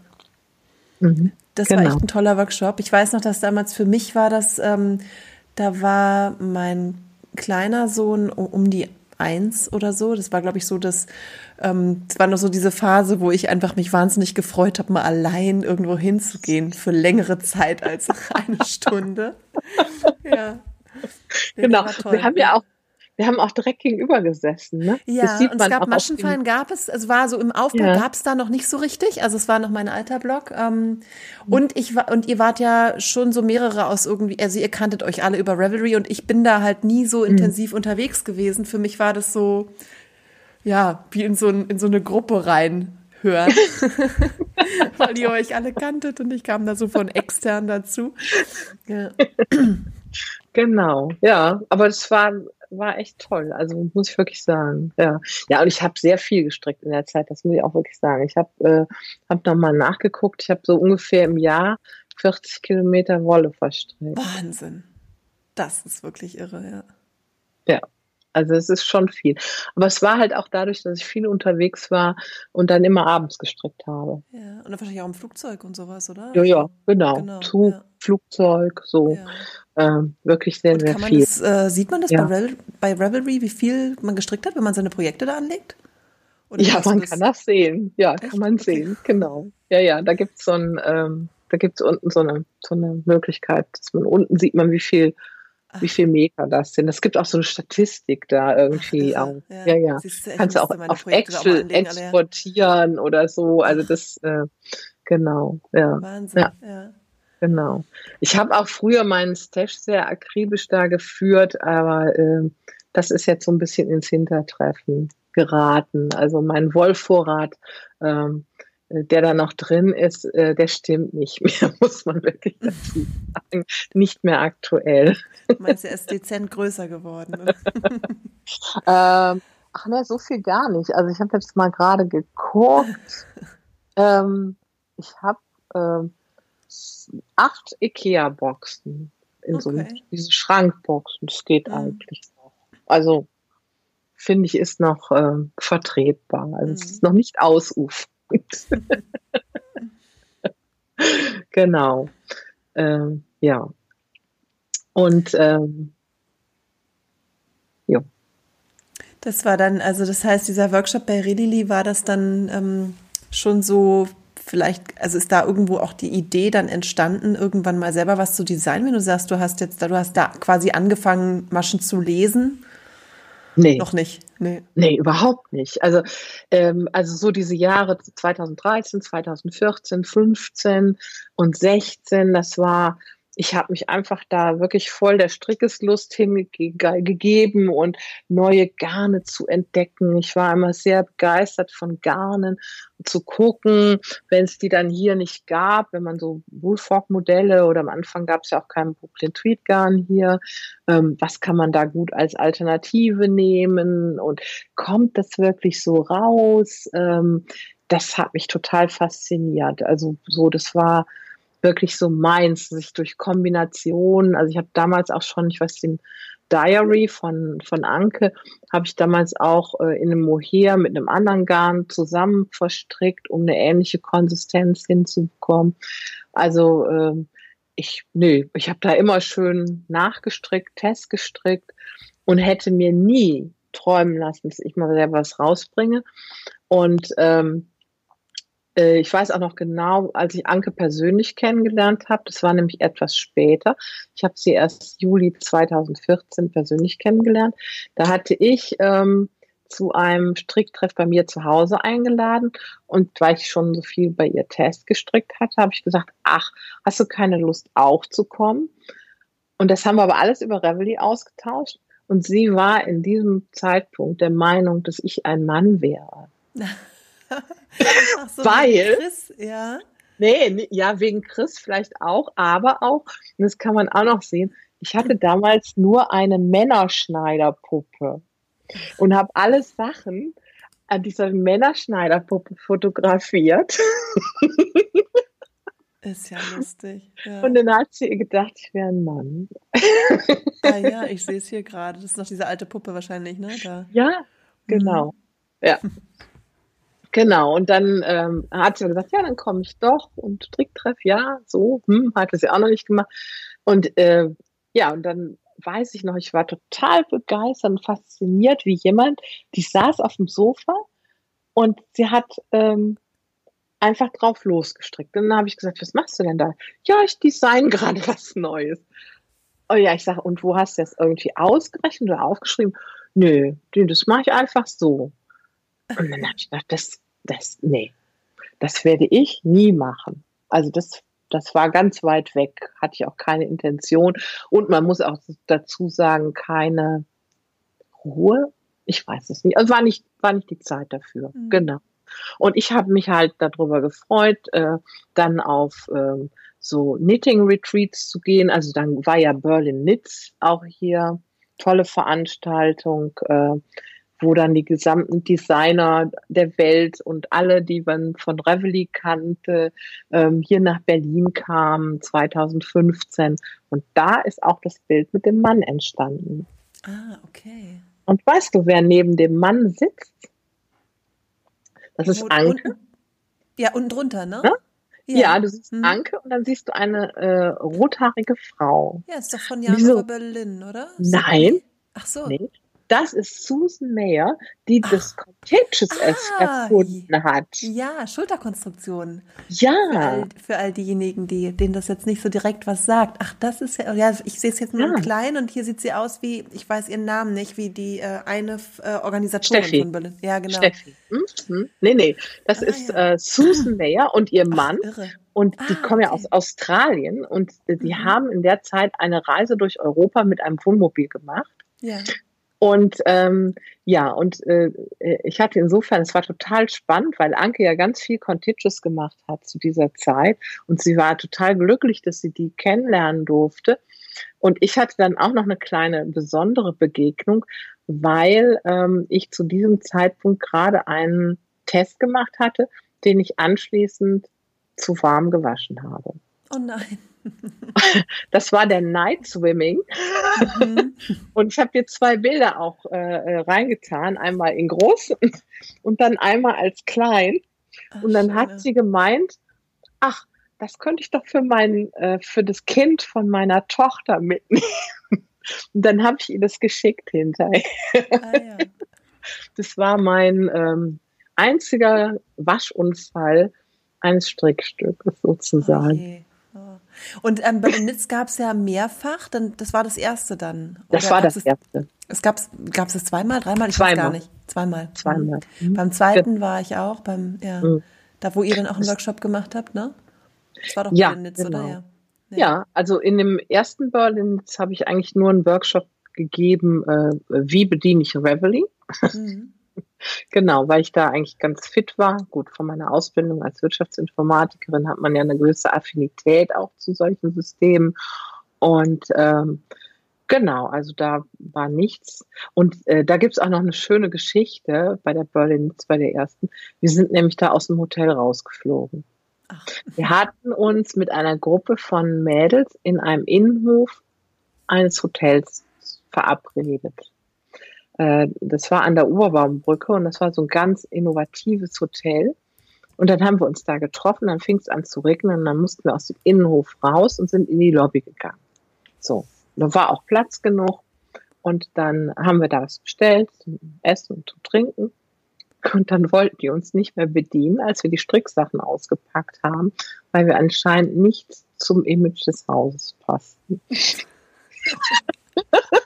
Mhm, das genau. war echt ein toller Workshop. Ich weiß noch, dass damals für mich war das, ähm, da war mein kleiner Sohn um die eins oder so. Das war, glaube ich, so, dass ähm, das war noch so diese Phase, wo ich einfach mich wahnsinnig gefreut habe, mal allein irgendwo hinzugehen für längere Zeit als eine Stunde. ja. Genau. Wir haben ja auch wir haben auch direkt gegenüber gesessen. Ne? Ja, und es gab Maschenfallen, gab es, es war so im Aufbau, ja. gab es da noch nicht so richtig. Also es war noch mein alter Blog. Ähm, mhm. Und ich war, und ihr wart ja schon so mehrere aus irgendwie, also ihr kanntet euch alle über Revelry und ich bin da halt nie so mhm. intensiv unterwegs gewesen. Für mich war das so, ja, wie in so, ein, in so eine Gruppe rein hören, weil ihr euch alle kanntet und ich kam da so von extern dazu. Ja. Genau, ja, aber es war war echt toll. Also muss ich wirklich sagen. Ja, ja und ich habe sehr viel gestrickt in der Zeit. Das muss ich auch wirklich sagen. Ich habe äh, hab nochmal nachgeguckt. Ich habe so ungefähr im Jahr 40 Kilometer Wolle verstrickt. Wahnsinn. Das ist wirklich irre, ja. Ja, also es ist schon viel. Aber es war halt auch dadurch, dass ich viel unterwegs war und dann immer abends gestrickt habe. Ja, und dann wahrscheinlich auch im Flugzeug und sowas, oder? Ja, ja, genau. genau Zug, ja. Flugzeug, so. Ja. Ähm, wirklich sehr, und sehr viel. Das, äh, sieht man das ja. bei, bei Revelry, wie viel man gestrickt hat, wenn man seine Projekte da anlegt? Oder ja, man das? kann das sehen. Ja, Echt? kann man sehen, genau. Ja, ja, da gibt es so ein, ähm, da gibt es unten so eine, so eine Möglichkeit, dass man unten sieht man, wie viel wie viel Meter das sind. Es gibt auch so eine Statistik da irgendwie Ach, auch. Ja, ja. ja. Du, Kannst du auch auf Excel auch exportieren ja. oder so. Also das, äh, genau, ja. Wahnsinn, ja. ja. Genau. Ich habe auch früher meinen Stash sehr akribisch da geführt, aber äh, das ist jetzt so ein bisschen ins Hintertreffen geraten. Also mein Wollvorrat ähm, der da noch drin ist, äh, der stimmt nicht mehr, muss man wirklich dazu sagen. Nicht mehr aktuell. Du meinst, er ist dezent größer geworden? ähm, ach ne, so viel gar nicht. Also ich habe jetzt mal gerade geguckt. Ähm, ich habe ähm, acht Ikea-Boxen in okay. so diese Schrankboxen. Das geht mhm. eigentlich noch. Also finde ich, ist noch äh, vertretbar. Also mhm. es ist noch nicht ausufernd. genau. Ähm, ja. Und ähm, ja. Das war dann, also das heißt, dieser Workshop bei Redili war das dann ähm, schon so, vielleicht, also ist da irgendwo auch die Idee dann entstanden, irgendwann mal selber was zu designen, wenn du sagst, du hast jetzt da, du hast da quasi angefangen, Maschen zu lesen Nee. Noch nicht. Nee. Nee, überhaupt nicht. Also, ähm, also so diese Jahre 2013, 2014, 15 und 16, das war ich habe mich einfach da wirklich voll der Strickeslust hingegeben und neue Garne zu entdecken. Ich war immer sehr begeistert von Garnen zu gucken, wenn es die dann hier nicht gab, wenn man so Woolfolk-Modelle oder am Anfang gab es ja auch keinen Brooklyn Tweed Garn hier, ähm, was kann man da gut als Alternative nehmen und kommt das wirklich so raus? Ähm, das hat mich total fasziniert. Also so, das war wirklich so meins, sich durch Kombinationen, also ich habe damals auch schon, ich weiß, den Diary von, von Anke habe ich damals auch äh, in einem Mohair mit einem anderen Garn zusammen verstrickt, um eine ähnliche Konsistenz hinzubekommen. Also äh, ich, nö, ich habe da immer schön nachgestrickt, testgestrickt und hätte mir nie träumen lassen, dass ich mal selber was rausbringe. Und ähm, äh, ich weiß auch noch genau, als ich Anke persönlich kennengelernt habe, das war nämlich etwas später. Ich habe sie erst Juli 2014 persönlich kennengelernt. Da hatte ich ähm, zu einem Stricktreff bei mir zu Hause eingeladen und weil ich schon so viel bei ihr Test gestrickt hatte, habe ich gesagt, ach, hast du keine Lust auch zu kommen? Und das haben wir aber alles über Reveille ausgetauscht und sie war in diesem Zeitpunkt der Meinung, dass ich ein Mann wäre. so, Weil, Chris, ja. Nee, ja, wegen Chris vielleicht auch, aber auch, und das kann man auch noch sehen, ich hatte damals nur eine Männerschneiderpuppe und habe alle Sachen an dieser Männerschneiderpuppe fotografiert. Ist ja lustig. Ja. Und dann hat sie gedacht, ich wäre ein Mann. Ah ja, ich sehe es hier gerade. Das ist noch diese alte Puppe wahrscheinlich, ne? Da. Ja, genau. Mhm. Ja. Genau, und dann ähm, hat sie gesagt, ja, dann komme ich doch und Stricktreff, ja, so, hm, hatte sie auch noch nicht gemacht. Und äh, ja, und dann weiß ich noch, ich war total begeistert und fasziniert, wie jemand, die saß auf dem Sofa und sie hat ähm, einfach drauf losgestrickt. Und dann habe ich gesagt, was machst du denn da? Ja, ich design gerade was Neues. Oh ja, ich sage, und wo hast du das irgendwie ausgerechnet oder aufgeschrieben? Nö, das mache ich einfach so. Und dann habe ich gedacht, das, das, nee, das werde ich nie machen. Also das, das war ganz weit weg, hatte ich auch keine Intention. Und man muss auch dazu sagen, keine Ruhe. Ich weiß es nicht. Also war nicht, war nicht die Zeit dafür. Mhm. Genau. Und ich habe mich halt darüber gefreut, äh, dann auf äh, so Knitting Retreats zu gehen. Also dann war ja Berlin Knits auch hier. Tolle Veranstaltung. Äh, wo dann die gesamten Designer der Welt und alle, die man von Reveille kannte, ähm, hier nach Berlin kamen 2015. Und da ist auch das Bild mit dem Mann entstanden. Ah, okay. Und weißt du, wer neben dem Mann sitzt? Das ist und, Anke. Unten? Ja, unten drunter, ne? Ja? Ja, ja du siehst hm. Anke und dann siehst du eine äh, rothaarige Frau. Ja, ist doch von Jan Berlin, oder? Nein. Ach so. Nee. Das ist Susan Mayer, die Ach. das Contagious ah, erfunden hat. Ja, Schulterkonstruktion. Ja. Für all, für all, diejenigen, die, denen das jetzt nicht so direkt was sagt. Ach, das ist ja, ja, ich sehe es jetzt nur ja. klein und hier sieht sie aus wie, ich weiß ihren Namen nicht, wie die äh, eine äh, Organisatorin Steffi. von Berlin. Ja, genau. Steffi. Hm? Nee, nee. Das ah, ist ja. äh, Susan Mayer und ihr Mann. Ach, irre. Und die ah, kommen okay. ja aus Australien und äh, die mhm. haben in der Zeit eine Reise durch Europa mit einem Wohnmobil gemacht. Ja. Und ähm, ja, und äh, ich hatte insofern, es war total spannend, weil Anke ja ganz viel Contiguous gemacht hat zu dieser Zeit und sie war total glücklich, dass sie die kennenlernen durfte. Und ich hatte dann auch noch eine kleine besondere Begegnung, weil ähm, ich zu diesem Zeitpunkt gerade einen Test gemacht hatte, den ich anschließend zu warm gewaschen habe. Oh nein. Das war der Night Swimming. Mhm. Und ich habe dir zwei Bilder auch äh, äh, reingetan. Einmal in groß und dann einmal als klein. Ach, und dann hat sie gemeint, ach, das könnte ich doch für mein, äh, für das Kind von meiner Tochter mitnehmen. Und dann habe ich ihr das geschickt hinterher. Ah, ja. Das war mein ähm, einziger Waschunfall eines Strickstückes sozusagen. Okay. Oh. Und ähm, bei den Nitz gab es ja mehrfach, dann, das war das erste dann. Oder das war das es, erste. Es gab es es zweimal, dreimal? Ich zweimal. weiß gar nicht. Zweimal. Zweimal. Mhm. Beim zweiten war ich auch, beim, ja, mhm. da wo ihr dann auch einen Workshop gemacht habt, ne? Das war doch ja, Nitz, genau. oder? Ja. ja. ja, also in dem ersten Berlin habe ich eigentlich nur einen Workshop gegeben, äh, wie bediene ich Reveille. Mhm. Genau, weil ich da eigentlich ganz fit war. Gut, von meiner Ausbildung als Wirtschaftsinformatikerin hat man ja eine gewisse Affinität auch zu solchen Systemen. Und ähm, genau, also da war nichts. Und äh, da gibt's auch noch eine schöne Geschichte bei der Berlin, bei der ersten. Wir sind nämlich da aus dem Hotel rausgeflogen. Ach. Wir hatten uns mit einer Gruppe von Mädels in einem Innenhof eines Hotels verabredet. Äh, das war an der Oberbaumbrücke und das war so ein ganz innovatives Hotel. Und dann haben wir uns da getroffen, dann fing es an zu regnen und dann mussten wir aus dem Innenhof raus und sind in die Lobby gegangen. So, da war auch Platz genug und dann haben wir da was bestellt zum Essen und zum Trinken. Und dann wollten die uns nicht mehr bedienen, als wir die Stricksachen ausgepackt haben, weil wir anscheinend nicht zum Image des Hauses passten.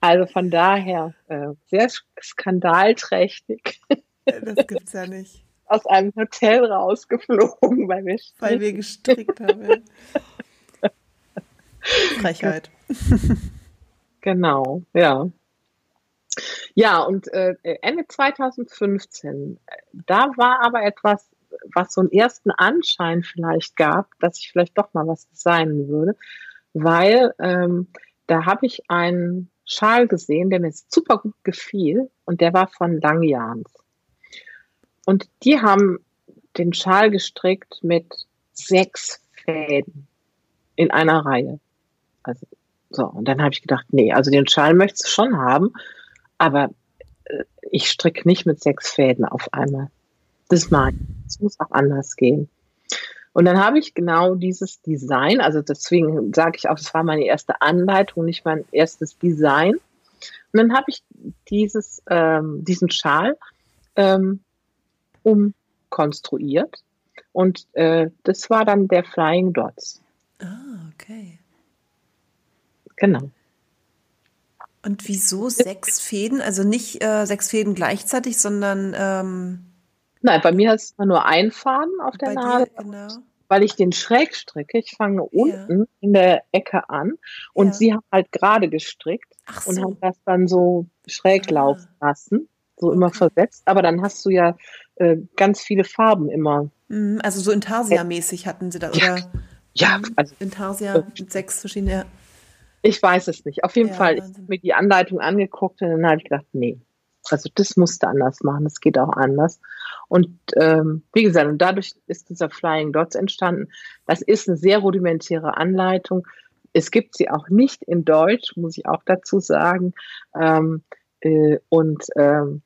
Also von daher äh, sehr skandalträchtig. Das gibt's ja nicht. Aus einem Hotel rausgeflogen, weil wir, weil wir gestrickt haben. Frechheit. Genau, ja. Ja, und äh, Ende 2015, da war aber etwas, was so einen ersten Anschein vielleicht gab, dass ich vielleicht doch mal was designen würde, weil ähm, da habe ich einen Schal gesehen, der mir super gut gefiel und der war von Langjahns. Und die haben den Schal gestrickt mit sechs Fäden in einer Reihe. Also so, und dann habe ich gedacht, nee, also den Schal möchtest du schon haben, aber äh, ich stricke nicht mit sechs Fäden auf einmal. Das mag ich. Es muss auch anders gehen. Und dann habe ich genau dieses Design, also deswegen sage ich auch, es war meine erste Anleitung, nicht mein erstes Design. Und dann habe ich dieses, ähm, diesen Schal ähm, umkonstruiert. Und äh, das war dann der Flying Dots. Ah, okay. Genau. Und wieso sechs Fäden? Also nicht äh, sechs Fäden gleichzeitig, sondern ähm Nein, bei mir ist es nur ein Faden auf der Nadel. Genau. Weil ich den schräg stricke. Ich fange unten ja. in der Ecke an und ja. sie hat halt gerade gestrickt so. und hat das dann so schräg ah. laufen lassen, so okay. immer versetzt. Aber dann hast du ja äh, ganz viele Farben immer. Mhm, also so Intarsia-mäßig hatten sie da, oder? Ja, mhm. also. Intarsia mit sechs verschiedene. Ich weiß es nicht. Auf jeden Fall, ich habe mir die Anleitung angeguckt und dann habe ich gedacht, nee, also das musste anders machen, das geht auch anders. Und ähm, wie gesagt, und dadurch ist dieser Flying Dots entstanden. Das ist eine sehr rudimentäre Anleitung. Es gibt sie auch nicht in Deutsch, muss ich auch dazu sagen. Ähm, äh, und ähm,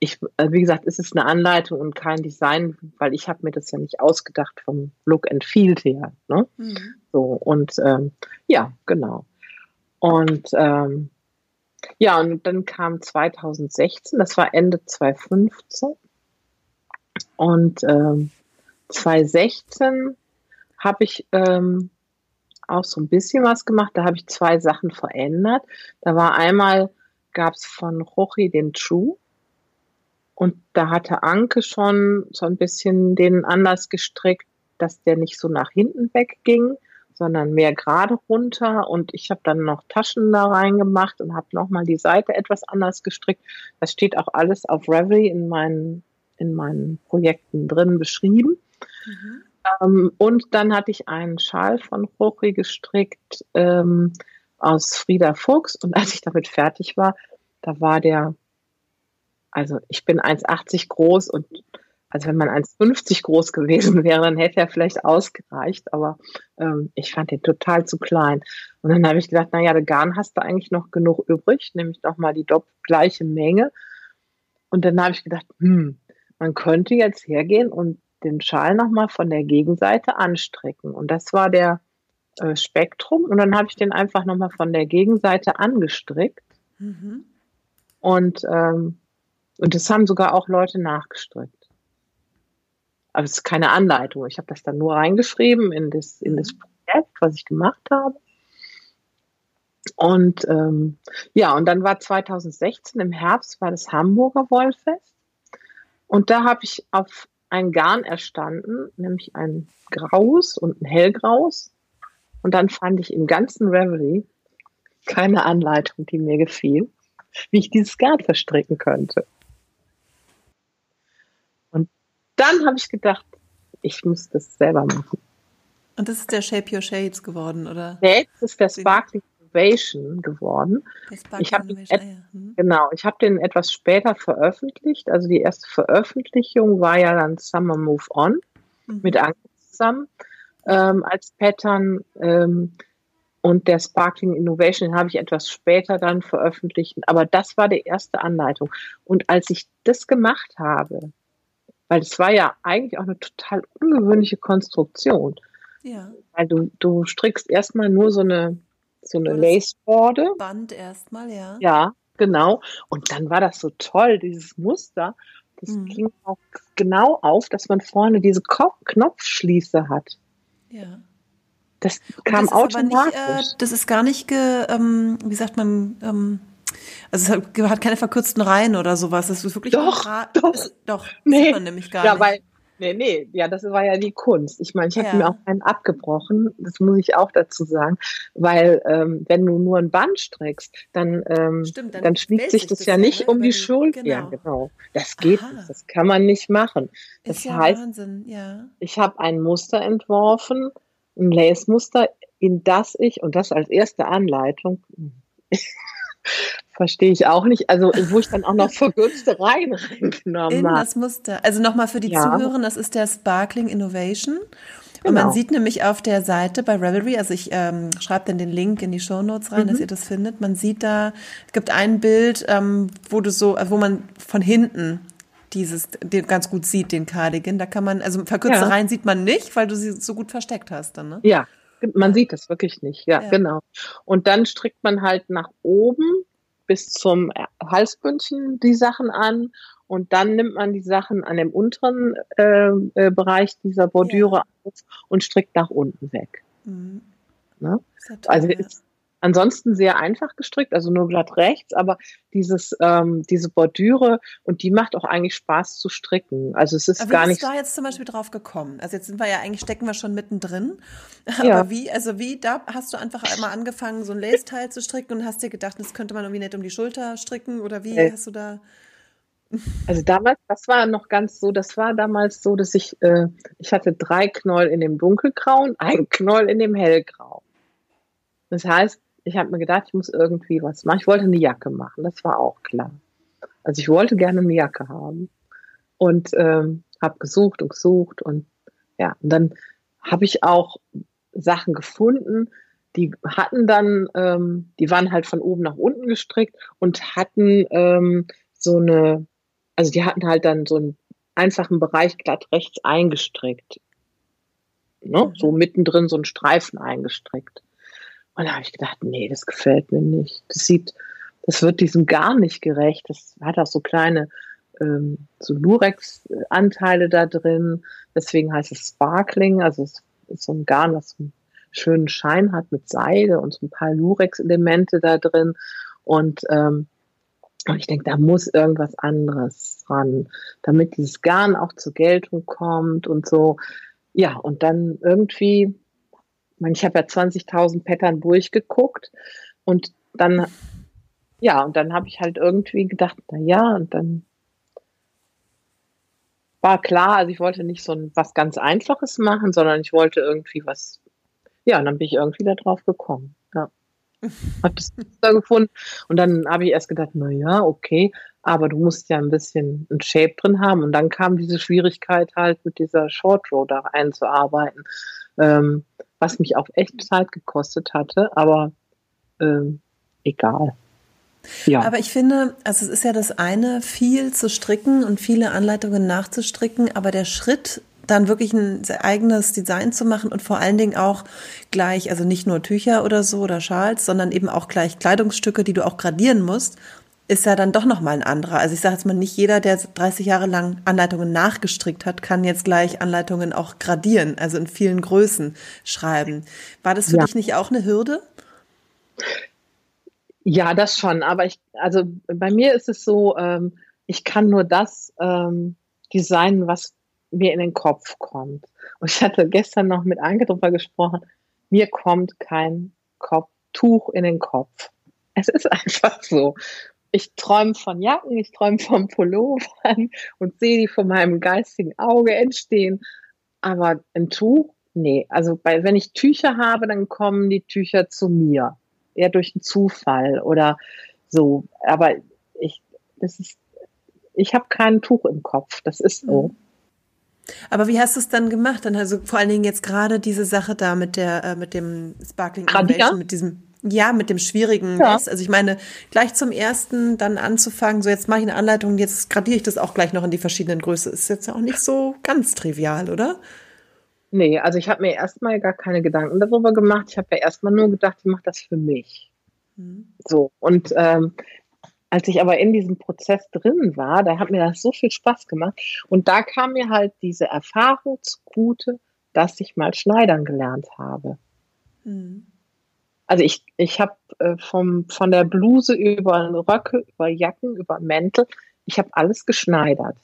ich, also wie gesagt, es ist eine Anleitung und kein Design, weil ich habe mir das ja nicht ausgedacht vom Look and Feel her. Ne? Mhm. So und ähm, ja, genau. Und ähm, ja, und dann kam 2016, das war Ende 2015. Und ähm, 2016 habe ich ähm, auch so ein bisschen was gemacht. Da habe ich zwei Sachen verändert. Da war einmal, gab es von Rochi den True. Und da hatte Anke schon so ein bisschen den anders gestrickt, dass der nicht so nach hinten wegging, sondern mehr gerade runter. Und ich habe dann noch Taschen da reingemacht und habe nochmal die Seite etwas anders gestrickt. Das steht auch alles auf Reverie in meinen, in meinen Projekten drin beschrieben. Mhm. Ähm, und dann hatte ich einen Schal von Rochi gestrickt ähm, aus Frieda Fuchs. Und als ich damit fertig war, da war der, also ich bin 1,80 groß und also wenn man 1,50 groß gewesen wäre, dann hätte er vielleicht ausgereicht, aber ähm, ich fand den total zu klein. Und dann habe ich gedacht, naja, der Garn hast du eigentlich noch genug übrig, nämlich nochmal die gleiche Menge. Und dann habe ich gedacht, hm, man könnte jetzt hergehen und den Schal nochmal von der Gegenseite anstrecken. Und das war der äh, Spektrum. Und dann habe ich den einfach nochmal von der Gegenseite angestrickt. Mhm. Und, ähm, und das haben sogar auch Leute nachgestrickt. Aber es ist keine Anleitung. Ich habe das dann nur reingeschrieben in das, in das Projekt, was ich gemacht habe. Und ähm, ja, und dann war 2016 im Herbst war das Hamburger Wollfest. Und da habe ich auf ein Garn erstanden, nämlich ein graues und ein hellgraues. Und dann fand ich im ganzen Reverie keine Anleitung, die mir gefiel, wie ich dieses Garn verstricken könnte. Und dann habe ich gedacht, ich muss das selber machen. Und das ist der Shape Your Shades geworden, oder? Nee, das ist der Sparkling Innovation geworden. Ich habe ah, ja. hm. genau, ich habe den etwas später veröffentlicht. Also die erste Veröffentlichung war ja dann Summer Move On mhm. mit Anke zusammen ähm, als Pattern. Ähm, und der Sparkling Innovation habe ich etwas später dann veröffentlicht. Aber das war die erste Anleitung. Und als ich das gemacht habe, weil es war ja eigentlich auch eine total ungewöhnliche Konstruktion. Ja. Weil du, du strickst erstmal nur so eine so eine Laceborde. Band erstmal, ja. Ja, genau. Und dann war das so toll, dieses Muster. Das mhm. ging auch genau auf, dass man vorne diese Knopfschließe hat. Ja. Das kam das automatisch. Nicht, äh, das ist gar nicht, ge, ähm, wie sagt man, ähm, also es hat, hat, keine verkürzten Reihen oder sowas. Das ist wirklich doch, doch, ist, doch, nee. sieht man nämlich gar ja, nicht. Weil, Nee, nee, ja, das war ja die Kunst. Ich meine, ich habe ja. mir auch einen abgebrochen, das muss ich auch dazu sagen, weil ähm, wenn du nur ein Band streckst, dann, ähm, Stimmt, dann, dann schmiegt sich das, das ja nicht ne? um die Schulter. Genau. Ja, genau. Das geht Aha. nicht, das kann man nicht machen. Das ja heißt, Wahnsinn, ja. ich habe ein Muster entworfen, ein Lace-Muster, in das ich, und das als erste Anleitung, Verstehe ich auch nicht. Also, wo ich dann auch noch vergünstigte Reihen reingenommen habe. das Muster. Also nochmal für die ja. Zuhörer, das ist der Sparkling Innovation. Und man genau. sieht nämlich auf der Seite bei Revelry, also ich ähm, schreibe dann den Link in die Show Notes rein, mhm. dass ihr das findet. Man sieht da, es gibt ein Bild, ähm, wo du so, wo man von hinten dieses, den ganz gut sieht, den Cardigan. Da kann man, also verkürzte ja. Sieht man nicht, weil du sie so gut versteckt hast dann, ne? Ja, man sieht das wirklich nicht. Ja, ja. genau. Und dann strickt man halt nach oben bis zum Halsbündchen die Sachen an und dann nimmt man die Sachen an dem unteren äh, äh, Bereich dieser Bordüre ja. auf und strickt nach unten weg. Mhm. Ne? also ist ansonsten sehr einfach gestrickt, also nur glatt rechts, aber dieses, ähm, diese Bordüre und die macht auch eigentlich Spaß zu stricken. Also es ist aber gar nicht. Wie bist du da jetzt zum Beispiel drauf gekommen? Also jetzt sind wir ja eigentlich, stecken wir schon mittendrin. Ja. Aber wie, also wie, da hast du einfach einmal angefangen, so ein Lace-Teil zu stricken und hast dir gedacht, das könnte man irgendwie nicht um die Schulter stricken oder wie äh. hast du da? Also damals, das war noch ganz so, das war damals so, dass ich, äh, ich hatte drei Knoll in dem dunkelgrauen, ein Knoll in dem hellgrau. Das heißt, ich habe mir gedacht, ich muss irgendwie was machen. Ich wollte eine Jacke machen, das war auch klar. Also ich wollte gerne eine Jacke haben und ähm, habe gesucht und gesucht und ja, und dann habe ich auch Sachen gefunden, die hatten dann, ähm, die waren halt von oben nach unten gestrickt und hatten ähm, so eine, also die hatten halt dann so einen einfachen Bereich glatt rechts eingestrickt. Ne? Mhm. So mittendrin so einen Streifen eingestrickt. Und da habe ich gedacht, nee, das gefällt mir nicht. Das sieht, das wird diesem gar nicht gerecht. Das hat auch so kleine ähm, so Lurex-Anteile da drin. Deswegen heißt es Sparkling. Also es ist so ein Garn, das einen schönen Schein hat mit Seide und so ein paar Lurex-Elemente da drin. Und, ähm, und ich denke, da muss irgendwas anderes ran, damit dieses Garn auch zur Geltung kommt und so. Ja, und dann irgendwie ich habe ja 20.000 Pattern durchgeguckt und dann, ja, und dann habe ich halt irgendwie gedacht, na ja, und dann war klar, also ich wollte nicht so ein, was ganz Einfaches machen, sondern ich wollte irgendwie was, ja, und dann bin ich irgendwie da drauf gekommen, ja. habe das Muster gefunden und dann habe ich erst gedacht, na ja, okay, aber du musst ja ein bisschen ein Shape drin haben und dann kam diese Schwierigkeit halt mit dieser Short Row da einzuarbeiten, ähm, was mich auch echt Zeit gekostet hatte, aber ähm, egal. Ja. Aber ich finde, also es ist ja das eine, viel zu stricken und viele Anleitungen nachzustricken, aber der Schritt dann wirklich ein eigenes Design zu machen und vor allen Dingen auch gleich, also nicht nur Tücher oder so oder Schals, sondern eben auch gleich Kleidungsstücke, die du auch gradieren musst, ist ja dann doch nochmal ein anderer. Also ich sage jetzt mal, nicht jeder, der 30 Jahre lang Anleitungen nachgestrickt hat, kann jetzt gleich Anleitungen auch gradieren, also in vielen Größen schreiben. War das für ja. dich nicht auch eine Hürde? Ja, das schon. Aber ich, also bei mir ist es so, ähm, ich kann nur das ähm, designen, was mir in den Kopf kommt. Und ich hatte gestern noch mit Anke drüber gesprochen. Mir kommt kein Kopf, Tuch in den Kopf. Es ist einfach so. Ich träume von Jacken, ich träume von Pullovern und sehe die vor meinem geistigen Auge entstehen. Aber ein Tuch, nee. Also bei, wenn ich Tücher habe, dann kommen die Tücher zu mir. Eher durch einen Zufall oder so. Aber ich, das ist, ich habe kein Tuch im Kopf. Das ist so. Mhm. Aber wie hast du es dann gemacht? Dann also vor allen Dingen jetzt gerade diese Sache da mit der äh, mit dem Sparkling Innovation, mit diesem ja, mit dem schwierigen ja. Also ich meine, gleich zum ersten dann anzufangen, so jetzt mache ich eine Anleitung, jetzt gradiere ich das auch gleich noch in die verschiedenen Größen, ist jetzt ja auch nicht so ganz trivial, oder? Nee, also ich habe mir erstmal gar keine Gedanken darüber gemacht. Ich habe ja erstmal nur gedacht, ich mache das für mich. Mhm. So, und ähm, als ich aber in diesem Prozess drin war, da hat mir das so viel Spaß gemacht. Und da kam mir halt diese Erfahrung zugute, dass ich mal Schneidern gelernt habe. Mhm. Also ich, ich habe äh, vom, von der Bluse über Röcke, über Jacken, über Mäntel, ich habe alles geschneidert.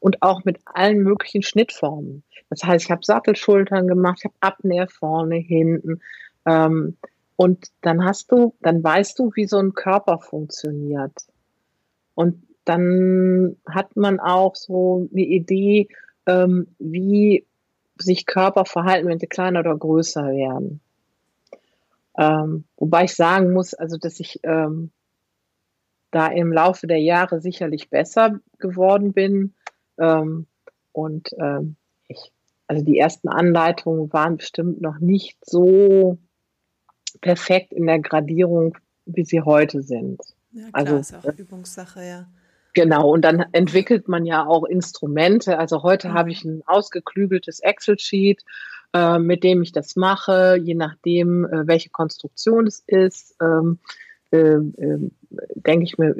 Und auch mit allen möglichen Schnittformen. Das heißt, ich habe Sattelschultern gemacht, ich habe Abnäher vorne, hinten. Ähm, und dann hast du, dann weißt du, wie so ein Körper funktioniert. Und dann hat man auch so eine Idee, ähm, wie sich Körper verhalten, wenn sie kleiner oder größer werden. Ähm, wobei ich sagen muss, also dass ich ähm, da im Laufe der Jahre sicherlich besser geworden bin. Ähm, und ähm, ich, also die ersten Anleitungen waren bestimmt noch nicht so perfekt in der Gradierung, wie sie heute sind. Ja, klar, also, ist auch Übungssache, ja. Genau, und dann entwickelt man ja auch Instrumente. Also heute mhm. habe ich ein ausgeklügeltes Excel-Sheet, äh, mit dem ich das mache, je nachdem, äh, welche Konstruktion es ist. Ähm, äh, ähm, denke ich mir,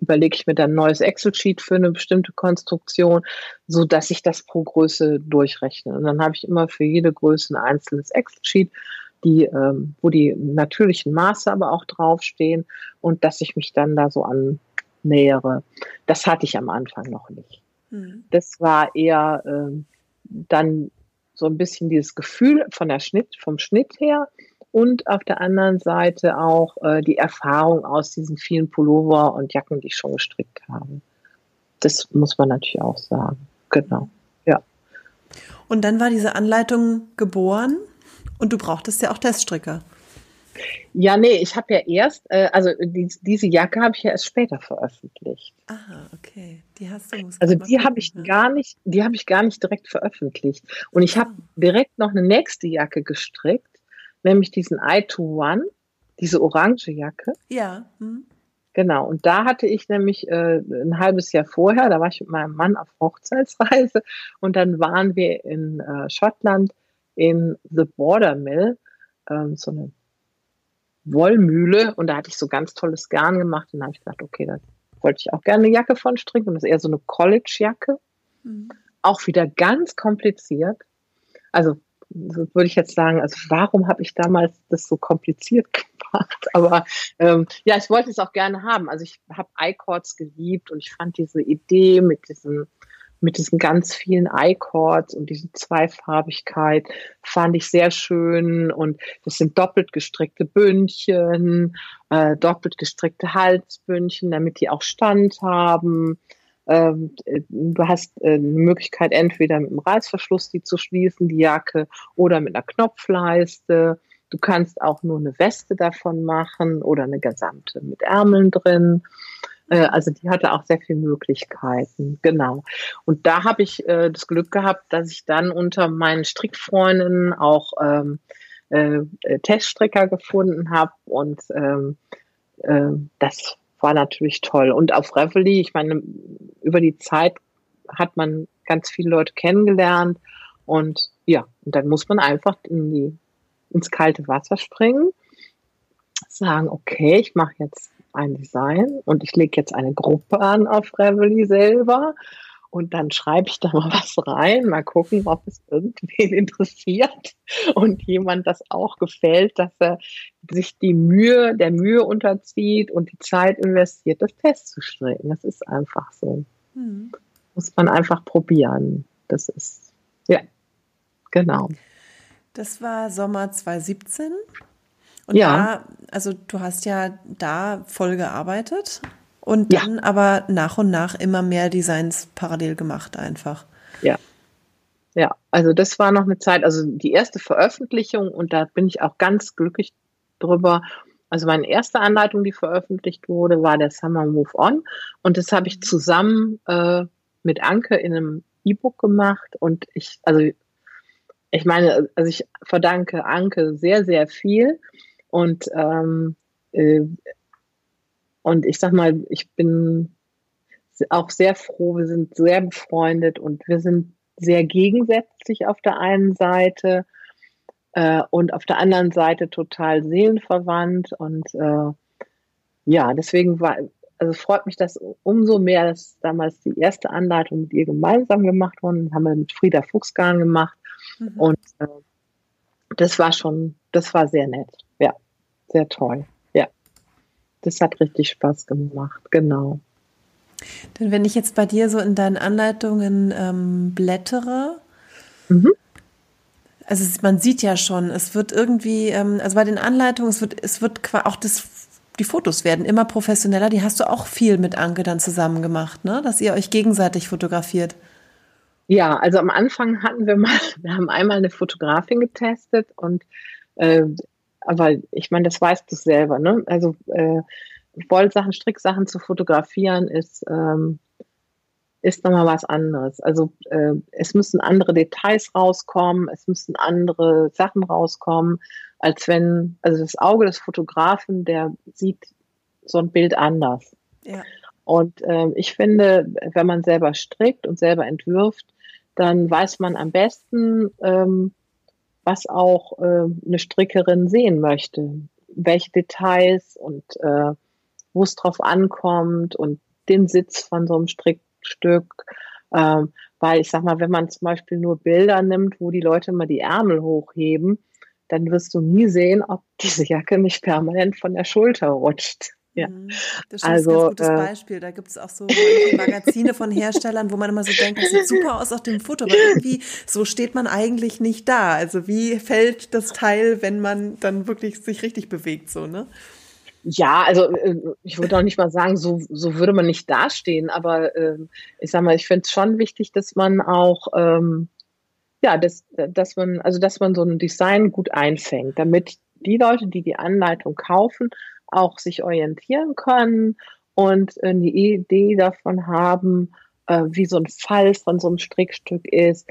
überlege ich mir dann ein neues Excel-Sheet für eine bestimmte Konstruktion, so dass ich das pro Größe durchrechne. Und dann habe ich immer für jede Größe ein einzelnes Excel-Sheet die, ähm, wo die natürlichen Maße aber auch draufstehen und dass ich mich dann da so annähere. Das hatte ich am Anfang noch nicht. Mhm. Das war eher ähm, dann so ein bisschen dieses Gefühl von der Schnitt, vom Schnitt her und auf der anderen Seite auch äh, die Erfahrung aus diesen vielen Pullover und Jacken, die ich schon gestrickt habe. Das muss man natürlich auch sagen. Genau. Ja. Und dann war diese Anleitung geboren und du brauchtest ja auch Teststricker. Ja, nee, ich habe ja erst, äh, also die, diese Jacke habe ich ja erst später veröffentlicht. Aha, okay. Die hast du. Also die habe ich gar nicht, die habe ich gar nicht direkt veröffentlicht. Und ich habe oh. direkt noch eine nächste Jacke gestrickt, nämlich diesen I2-One, diese orange Jacke. Ja. Hm. Genau, und da hatte ich nämlich äh, ein halbes Jahr vorher, da war ich mit meinem Mann auf Hochzeitsreise und dann waren wir in äh, Schottland in The Border Mill, ähm, so eine Wollmühle und da hatte ich so ganz tolles Garn gemacht und da habe ich gedacht, okay, da wollte ich auch gerne eine Jacke von stricken und das ist eher so eine College-Jacke. Mhm. Auch wieder ganz kompliziert. Also so würde ich jetzt sagen, also warum habe ich damals das so kompliziert gemacht? Aber ähm, ja, ich wollte es auch gerne haben. Also ich habe I-Chords geliebt und ich fand diese Idee mit diesem mit diesen ganz vielen I-Chords und diese Zweifarbigkeit fand ich sehr schön. Und das sind doppelt gestrickte Bündchen, äh, doppelt gestrickte Halsbündchen, damit die auch Stand haben. Ähm, du hast äh, eine Möglichkeit, entweder mit einem Reißverschluss die zu schließen, die Jacke, oder mit einer Knopfleiste. du kannst auch nur eine Weste davon machen oder eine gesamte mit Ärmeln drin. Äh, also die hatte auch sehr viele Möglichkeiten, genau. Und da habe ich äh, das Glück gehabt, dass ich dann unter meinen Strickfreundinnen auch ähm, äh, äh Teststricker gefunden habe und ähm, äh, das war natürlich toll. Und auf Reveille, ich meine, über die Zeit hat man ganz viele Leute kennengelernt und ja, und dann muss man einfach in die, ins kalte Wasser springen, sagen, okay, ich mache jetzt ein Design und ich lege jetzt eine Gruppe an auf Reveille selber und dann schreibe ich da mal was rein, mal gucken, ob es irgendwen interessiert und jemand das auch gefällt, dass er sich die Mühe, der Mühe unterzieht und die Zeit investiert, das festzustellen. Das ist einfach so. Mhm. Muss man einfach probieren. Das ist, ja, genau. Das war Sommer 2017. Und ja. da, also du hast ja da voll gearbeitet und dann ja. aber nach und nach immer mehr Designs parallel gemacht einfach. Ja. Ja, also das war noch eine Zeit, also die erste Veröffentlichung und da bin ich auch ganz glücklich drüber. Also meine erste Anleitung, die veröffentlicht wurde, war der Summer Move On und das habe ich zusammen äh, mit Anke in einem E-Book gemacht und ich, also ich meine, also ich verdanke Anke sehr, sehr viel und ähm, äh, und ich sag mal, ich bin auch sehr froh, wir sind sehr befreundet und wir sind sehr gegensätzlich auf der einen Seite äh, und auf der anderen Seite total seelenverwandt. Und äh, ja, deswegen war, also freut mich das umso mehr, dass damals die erste Anleitung mit ihr gemeinsam gemacht wurde. Das haben wir mit Frieda Fuchsgarn gemacht. Mhm. Und äh, das war schon, das war sehr nett. Ja, sehr toll das hat richtig Spaß gemacht, genau. Denn wenn ich jetzt bei dir so in deinen Anleitungen ähm, blättere, mhm. also man sieht ja schon, es wird irgendwie, ähm, also bei den Anleitungen, es wird, es wird auch das, die Fotos werden immer professioneller. Die hast du auch viel mit Anke dann zusammen gemacht, ne? Dass ihr euch gegenseitig fotografiert. Ja, also am Anfang hatten wir mal, wir haben einmal eine Fotografin getestet und äh, aber ich meine, das weißt du selber, ne? Also äh, Wollsachen, Stricksachen zu fotografieren ist, ähm, ist nochmal was anderes. Also äh, es müssen andere Details rauskommen, es müssen andere Sachen rauskommen, als wenn, also das Auge des Fotografen, der sieht so ein Bild anders. Ja. Und äh, ich finde, wenn man selber strickt und selber entwirft, dann weiß man am besten, ähm, was auch äh, eine Strickerin sehen möchte. Welche Details und äh, wo es drauf ankommt und den Sitz von so einem Strickstück. Ähm, weil ich sag mal, wenn man zum Beispiel nur Bilder nimmt, wo die Leute immer die Ärmel hochheben, dann wirst du nie sehen, ob diese Jacke nicht permanent von der Schulter rutscht. Ja. Mhm. Das ist also, ein gutes äh, Beispiel. Da gibt es auch so Magazine von Herstellern, wo man immer so denkt, das sieht super aus auf dem Foto, aber irgendwie so steht man eigentlich nicht da. Also wie fällt das Teil, wenn man dann wirklich sich richtig bewegt, so, ne? Ja, also äh, ich würde auch nicht mal sagen, so, so würde man nicht dastehen, aber äh, ich sag mal, ich finde es schon wichtig, dass man auch ähm, ja, dass, dass man, also dass man so ein Design gut einfängt, damit die Leute, die die Anleitung kaufen, auch sich orientieren können und äh, eine Idee davon haben, äh, wie so ein Fall von so einem Strickstück ist.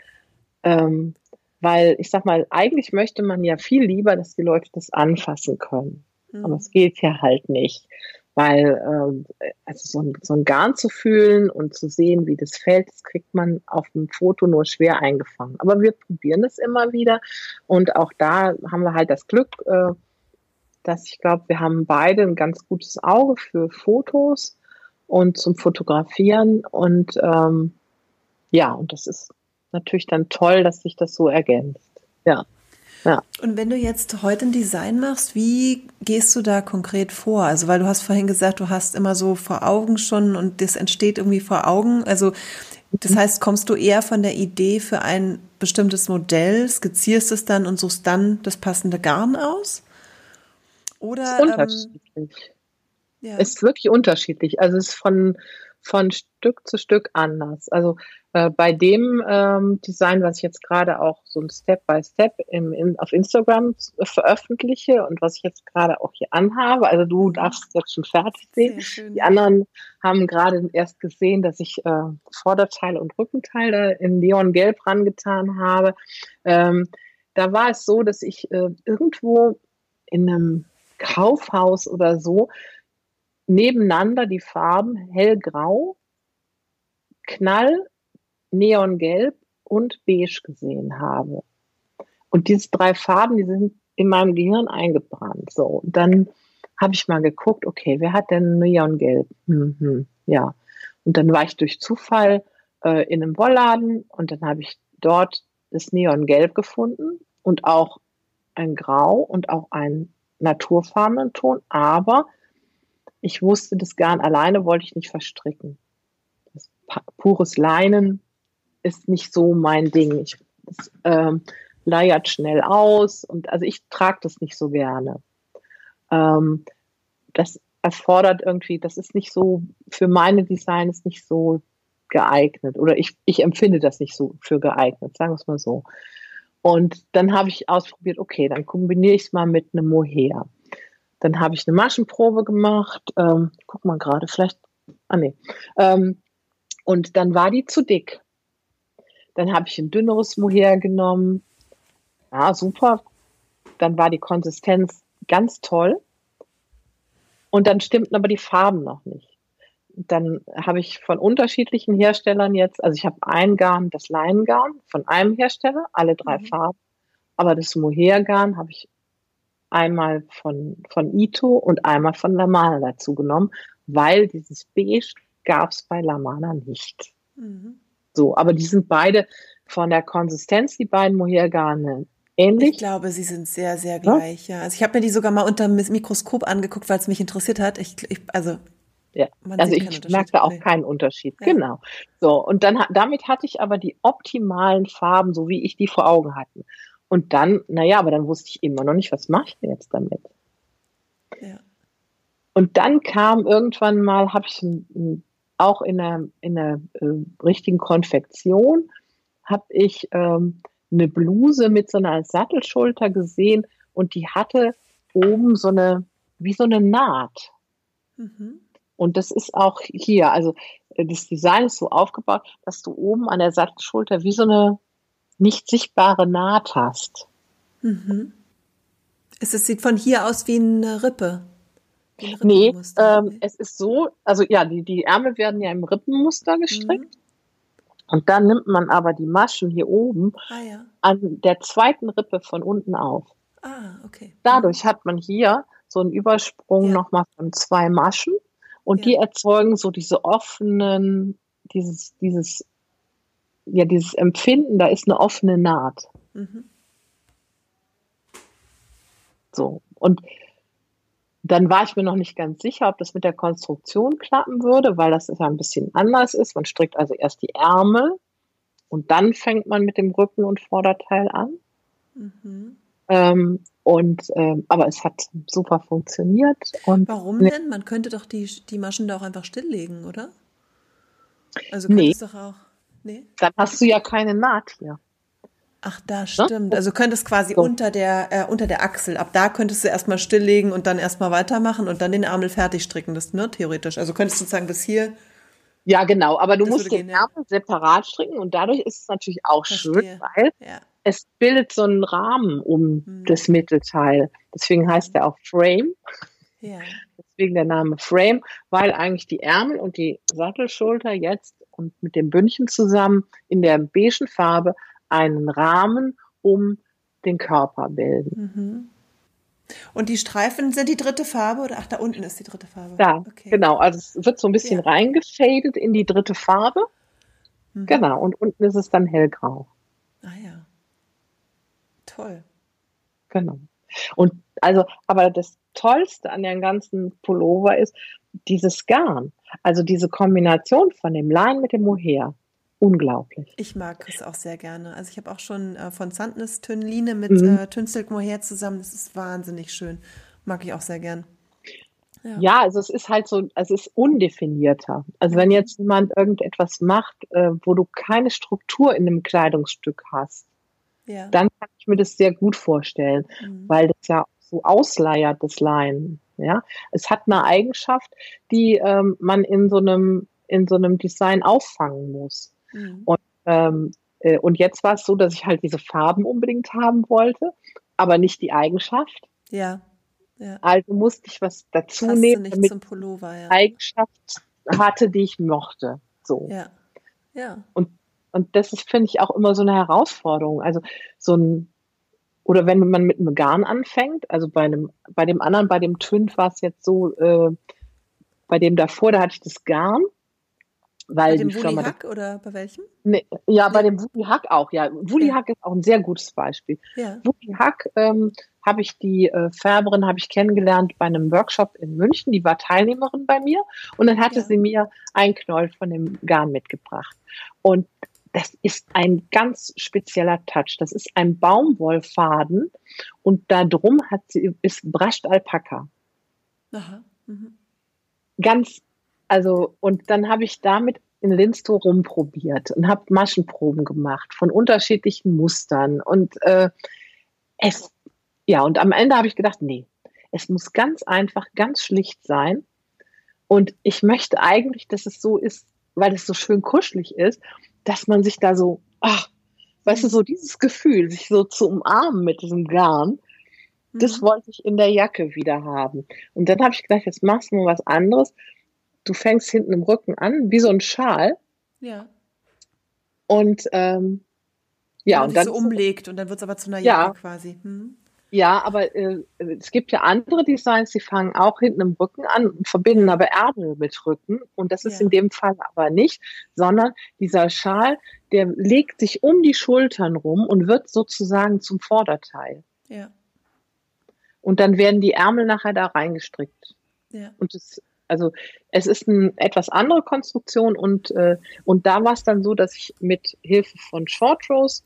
Ähm, weil ich sag mal, eigentlich möchte man ja viel lieber, dass die Leute das anfassen können. Mhm. Aber es geht ja halt nicht. Weil äh, also so ein, so ein Garn zu fühlen und zu sehen, wie das fällt, das kriegt man auf dem Foto nur schwer eingefangen. Aber wir probieren es immer wieder. Und auch da haben wir halt das Glück, äh, dass ich glaube, wir haben beide ein ganz gutes Auge für Fotos und zum Fotografieren. Und ähm, ja, und das ist natürlich dann toll, dass sich das so ergänzt. Ja. Ja. Und wenn du jetzt heute ein Design machst, wie gehst du da konkret vor? Also, weil du hast vorhin gesagt, du hast immer so vor Augen schon und das entsteht irgendwie vor Augen. Also, das heißt, kommst du eher von der Idee für ein bestimmtes Modell, skizzierst es dann und suchst dann das passende Garn aus? Oder ist unterschiedlich. Ähm, ja. Ist wirklich unterschiedlich. Also es ist von, von Stück zu Stück anders. Also äh, bei dem ähm, Design, was ich jetzt gerade auch so ein Step by Step im, in, auf Instagram veröffentliche und was ich jetzt gerade auch hier anhabe. Also du mhm. darfst es jetzt schon fertig sehen. Die anderen haben gerade erst gesehen, dass ich äh, Vorderteil und Rückenteil da in Neongelb rangetan habe. Ähm, da war es so, dass ich äh, irgendwo in einem Kaufhaus oder so nebeneinander die Farben hellgrau, knall, neongelb und beige gesehen habe. Und diese drei Farben, die sind in meinem Gehirn eingebrannt. So, und dann habe ich mal geguckt, okay, wer hat denn Neongelb? Mhm, ja. Und dann war ich durch Zufall äh, in einem Wollladen und dann habe ich dort das Neongelb gefunden und auch ein Grau und auch einen naturfarbenen Ton, aber ich wusste, das Garn alleine wollte ich nicht verstricken. Das pures Leinen ist nicht so mein Ding. Ich, das ähm, leiert schnell aus und also ich trage das nicht so gerne. Ähm, das erfordert irgendwie, das ist nicht so, für meine Designs nicht so geeignet oder ich, ich empfinde das nicht so für geeignet, sagen wir es mal so. Und dann habe ich ausprobiert, okay, dann kombiniere ich es mal mit einem Mohair. Dann habe ich eine Maschenprobe gemacht. Ähm, guck mal gerade, vielleicht. Ah, nee. Ähm, und dann war die zu dick. Dann habe ich ein dünneres Mohair genommen. Ja, super. Dann war die Konsistenz ganz toll. Und dann stimmten aber die Farben noch nicht. Dann habe ich von unterschiedlichen Herstellern jetzt, also ich habe ein Garn, das Leinengarn von einem Hersteller, alle drei mhm. Farben. Aber das Mohairgarn habe ich einmal von, von Ito und einmal von Lamana dazu genommen, weil dieses Beige gab es bei Lamana nicht. Mhm. So, aber die sind beide von der Konsistenz, die beiden Mohairgarne, ähnlich. Ich glaube, sie sind sehr, sehr gleich, ja. ja. Also ich habe mir die sogar mal unter dem Mikroskop angeguckt, weil es mich interessiert hat. Ich, ich also ja, also ich merke auch keinen Unterschied. Ja. Genau. So, und dann damit hatte ich aber die optimalen Farben, so wie ich die vor Augen hatte. Und dann, naja, aber dann wusste ich immer noch nicht, was mache ich denn jetzt damit? Ja. Und dann kam irgendwann mal, habe ich ein, auch in einer, in einer äh, richtigen Konfektion, habe ich ähm, eine Bluse mit so einer Sattelschulter gesehen und die hatte oben so eine, wie so eine Naht. Mhm. Und das ist auch hier, also äh, das Design ist so aufgebaut, dass du oben an der Sattelschulter wie so eine nicht sichtbare Naht hast. Mhm. Es, sieht von hier aus wie eine Rippe. Wie ein nee, ähm, es ist so, also ja, die, die Ärmel werden ja im Rippenmuster gestrickt. Mhm. Und dann nimmt man aber die Maschen hier oben ah, ja. an der zweiten Rippe von unten auf. Ah, okay. Dadurch mhm. hat man hier so einen Übersprung ja. nochmal von zwei Maschen und ja. die erzeugen so diese offenen, dieses, dieses ja, dieses Empfinden, da ist eine offene Naht. Mhm. So. Und dann war ich mir noch nicht ganz sicher, ob das mit der Konstruktion klappen würde, weil das ja ein bisschen anders ist. Man strickt also erst die Ärmel und dann fängt man mit dem Rücken und Vorderteil an. Mhm. Ähm, und ähm, aber es hat super funktioniert. Und Warum denn? Man könnte doch die, die Maschen da auch einfach stilllegen, oder? Also nee. doch auch. Nee. Dann hast du ja keine Naht hier. Ach, da ne? stimmt. Also könntest quasi so. unter der äh, unter der Achsel. Ab da könntest du erstmal stilllegen und dann erstmal weitermachen und dann den Ärmel fertig stricken. Das ne theoretisch. Also könntest du sozusagen bis hier. Ja, genau. Aber du musst den gehen, Ärmel ja. separat stricken und dadurch ist es natürlich auch Verstehe. schön, weil ja. Es bildet so einen Rahmen um hm. das Mittelteil. Deswegen heißt er auch Frame. Ja. Deswegen der Name Frame, weil eigentlich die Ärmel und die Sattelschulter jetzt und mit dem Bündchen zusammen in der beigen Farbe einen Rahmen um den Körper bilden. Mhm. Und die Streifen sind die dritte Farbe oder ach, da unten ist die dritte Farbe. Da, okay. genau. Also es wird so ein bisschen ja. reingefadet in die dritte Farbe. Mhm. Genau. Und unten ist es dann hellgrau. Toll. Genau. Und also, aber das Tollste an dem ganzen Pullover ist dieses Garn. Also diese Kombination von dem Lein mit dem Mohair. Unglaublich. Ich mag es auch sehr gerne. Also ich habe auch schon äh, von Sandnes Tönline mit mhm. äh, Tünsilk Mohair zusammen. Das ist wahnsinnig schön. Mag ich auch sehr gern. Ja. ja. also es ist halt so, es ist undefinierter. Also wenn jetzt jemand irgendetwas macht, äh, wo du keine Struktur in einem Kleidungsstück hast, ja. dann kann ich mir das sehr gut vorstellen, mhm. weil das ja so ausleiert, das Leinen. Ja, es hat eine Eigenschaft, die ähm, man in so einem in so einem Design auffangen muss. Mhm. Und ähm, äh, und jetzt war es so, dass ich halt diese Farben unbedingt haben wollte, aber nicht die Eigenschaft. Ja. ja. Also musste ich was dazu Passte nehmen, damit zum Pullover, ja. Eigenschaft hatte, die ich mochte. So. Ja. Ja. Und, und das ist, finde ich, auch immer so eine Herausforderung. Also so ein, oder wenn man mit einem Garn anfängt, also bei einem, bei dem anderen, bei dem Twint war es jetzt so, äh, bei dem davor, da hatte ich das Garn weil bei dem Wuli Hack oder bei welchem? Nee, ja, nee. bei dem Wuli Hack auch, ja. Wuli ja. Hack ist auch ein sehr gutes Beispiel. Ja. Wuli Hack ähm, habe ich die äh, Färberin habe ich kennengelernt bei einem Workshop in München, die war Teilnehmerin bei mir und dann hatte ja. sie mir ein Knoll von dem Garn mitgebracht. Und das ist ein ganz spezieller Touch. Das ist ein Baumwollfaden und da drum hat sie ist brascht Alpaka. Aha. Mhm. Ganz also, und dann habe ich damit in Linstow rumprobiert und habe Maschenproben gemacht von unterschiedlichen Mustern. Und äh, es, ja, und am Ende habe ich gedacht, nee, es muss ganz einfach, ganz schlicht sein. Und ich möchte eigentlich, dass es so ist, weil es so schön kuschelig ist, dass man sich da so, ach, weißt du, so dieses Gefühl, sich so zu umarmen mit diesem Garn, das mhm. wollte ich in der Jacke wieder haben. Und dann habe ich gedacht, jetzt machst du mal was anderes du fängst hinten im Rücken an, wie so ein Schal. Ja. Und ähm, ja, und dann so umlegt und dann wird es aber zu einer Jacke ja, quasi. Hm. Ja, aber äh, es gibt ja andere Designs, die fangen auch hinten im Rücken an und verbinden aber Ärmel mit Rücken. Und das ist ja. in dem Fall aber nicht, sondern dieser Schal, der legt sich um die Schultern rum und wird sozusagen zum Vorderteil. Ja. Und dann werden die Ärmel nachher da reingestrickt. Ja. Und das also es ist eine etwas andere Konstruktion und, äh, und da war es dann so, dass ich mit Hilfe von Short Rows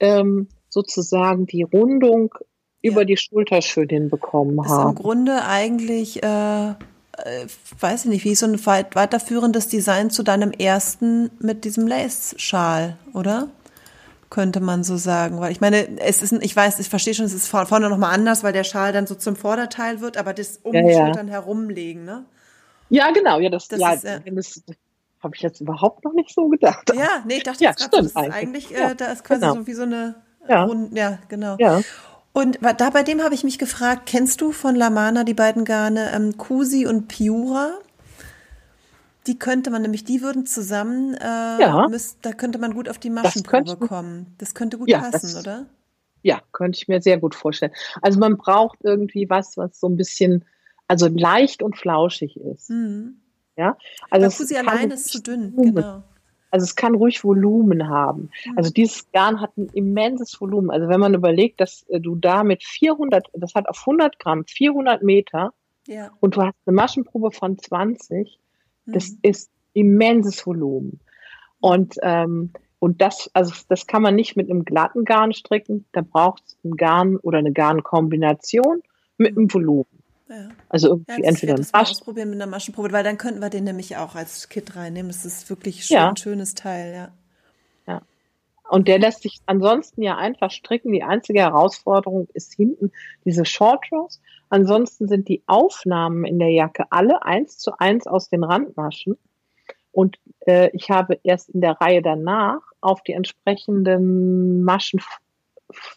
ähm, sozusagen die Rundung ja. über die Schulter schön hinbekommen habe. Ist im Grunde eigentlich, äh, äh, weiß ich nicht, wie so ein weiterführendes Design zu deinem ersten mit diesem Lace-Schal, oder? könnte man so sagen. Weil ich meine, es ist, ich weiß, ich verstehe schon, es ist vorne nochmal anders, weil der Schal dann so zum Vorderteil wird, aber das um ja, die Schultern herumlegen, ne? Ja, genau. Ja, das, das ja, äh, das habe ich jetzt überhaupt noch nicht so gedacht. Ja, nee, ich dachte ja, jetzt gerade, so, eigentlich, eigentlich äh, da ist quasi genau. so wie so eine ja. Rund, ja, genau. Ja. Und da bei dem habe ich mich gefragt, kennst du von Lamana die beiden Garne ähm, Kusi und Piura? Die könnte man nämlich, die würden zusammen, äh, ja. müsst, da könnte man gut auf die Maschenprobe kommen. Das könnte gut ja, passen, das, oder? Ja, könnte ich mir sehr gut vorstellen. Also man braucht irgendwie was, was so ein bisschen also leicht und flauschig ist. Mhm. Ja, also Fusi allein ist zu dünn, genau. Also es kann ruhig Volumen haben. Mhm. Also dieses Garn hat ein immenses Volumen. Also wenn man überlegt, dass äh, du da mit 400, das hat auf 100 Gramm 400 Meter ja. und du hast eine Maschenprobe von 20, mhm. das ist immenses Volumen. Und ähm, und das, also das kann man nicht mit einem glatten Garn stricken. Da braucht es ein Garn oder eine Garnkombination mit einem Volumen. Ja. Also irgendwie ja, entweder ein das mal ausprobieren mit einer Maschenprobe, weil dann könnten wir den nämlich auch als Kit reinnehmen. Das ist wirklich schön, ja. ein schönes Teil, ja. Ja. Und der lässt sich ansonsten ja einfach stricken. Die einzige Herausforderung ist hinten diese Short Rows. Ansonsten sind die Aufnahmen in der Jacke alle eins zu eins aus den Randmaschen. Und äh, ich habe erst in der Reihe danach auf die entsprechenden Maschen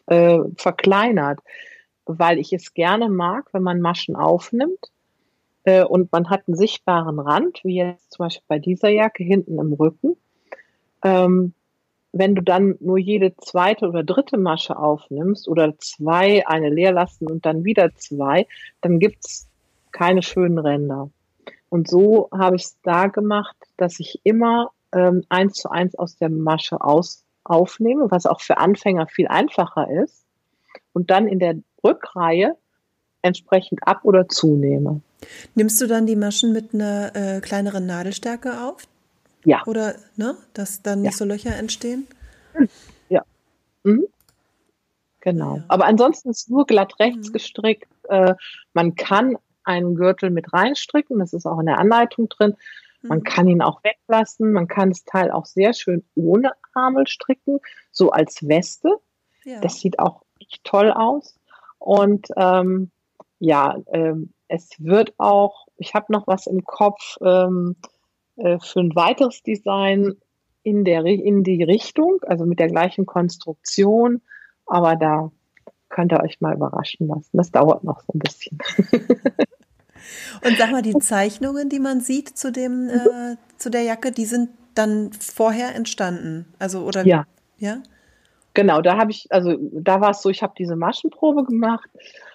äh, verkleinert weil ich es gerne mag, wenn man Maschen aufnimmt äh, und man hat einen sichtbaren Rand, wie jetzt zum Beispiel bei dieser Jacke hinten im Rücken. Ähm, wenn du dann nur jede zweite oder dritte Masche aufnimmst oder zwei, eine leer lassen und dann wieder zwei, dann gibt's keine schönen Ränder. Und so habe ich es da gemacht, dass ich immer ähm, eins zu eins aus der Masche aus aufnehme, was auch für Anfänger viel einfacher ist. Und dann in der Rückreihe entsprechend ab- oder zunehme. Nimmst du dann die Maschen mit einer äh, kleineren Nadelstärke auf? Ja. Oder, ne, dass dann nicht ja. so Löcher entstehen? Ja. Mhm. Genau. Ja. Aber ansonsten ist nur glatt rechts mhm. gestrickt. Äh, man kann einen Gürtel mit reinstricken. Das ist auch in der Anleitung drin. Man mhm. kann ihn auch weglassen. Man kann das Teil auch sehr schön ohne Ärmel stricken, so als Weste. Ja. Das sieht auch toll aus. Und ähm, ja, ähm, es wird auch, ich habe noch was im Kopf ähm, äh, für ein weiteres Design in, der, in die Richtung, also mit der gleichen Konstruktion. Aber da könnt ihr euch mal überraschen lassen. Das dauert noch so ein bisschen. Und sag mal, die Zeichnungen, die man sieht zu dem, äh, zu der Jacke, die sind dann vorher entstanden. Also oder ja. Ja. Genau, da habe ich, also da war es so, ich habe diese Maschenprobe gemacht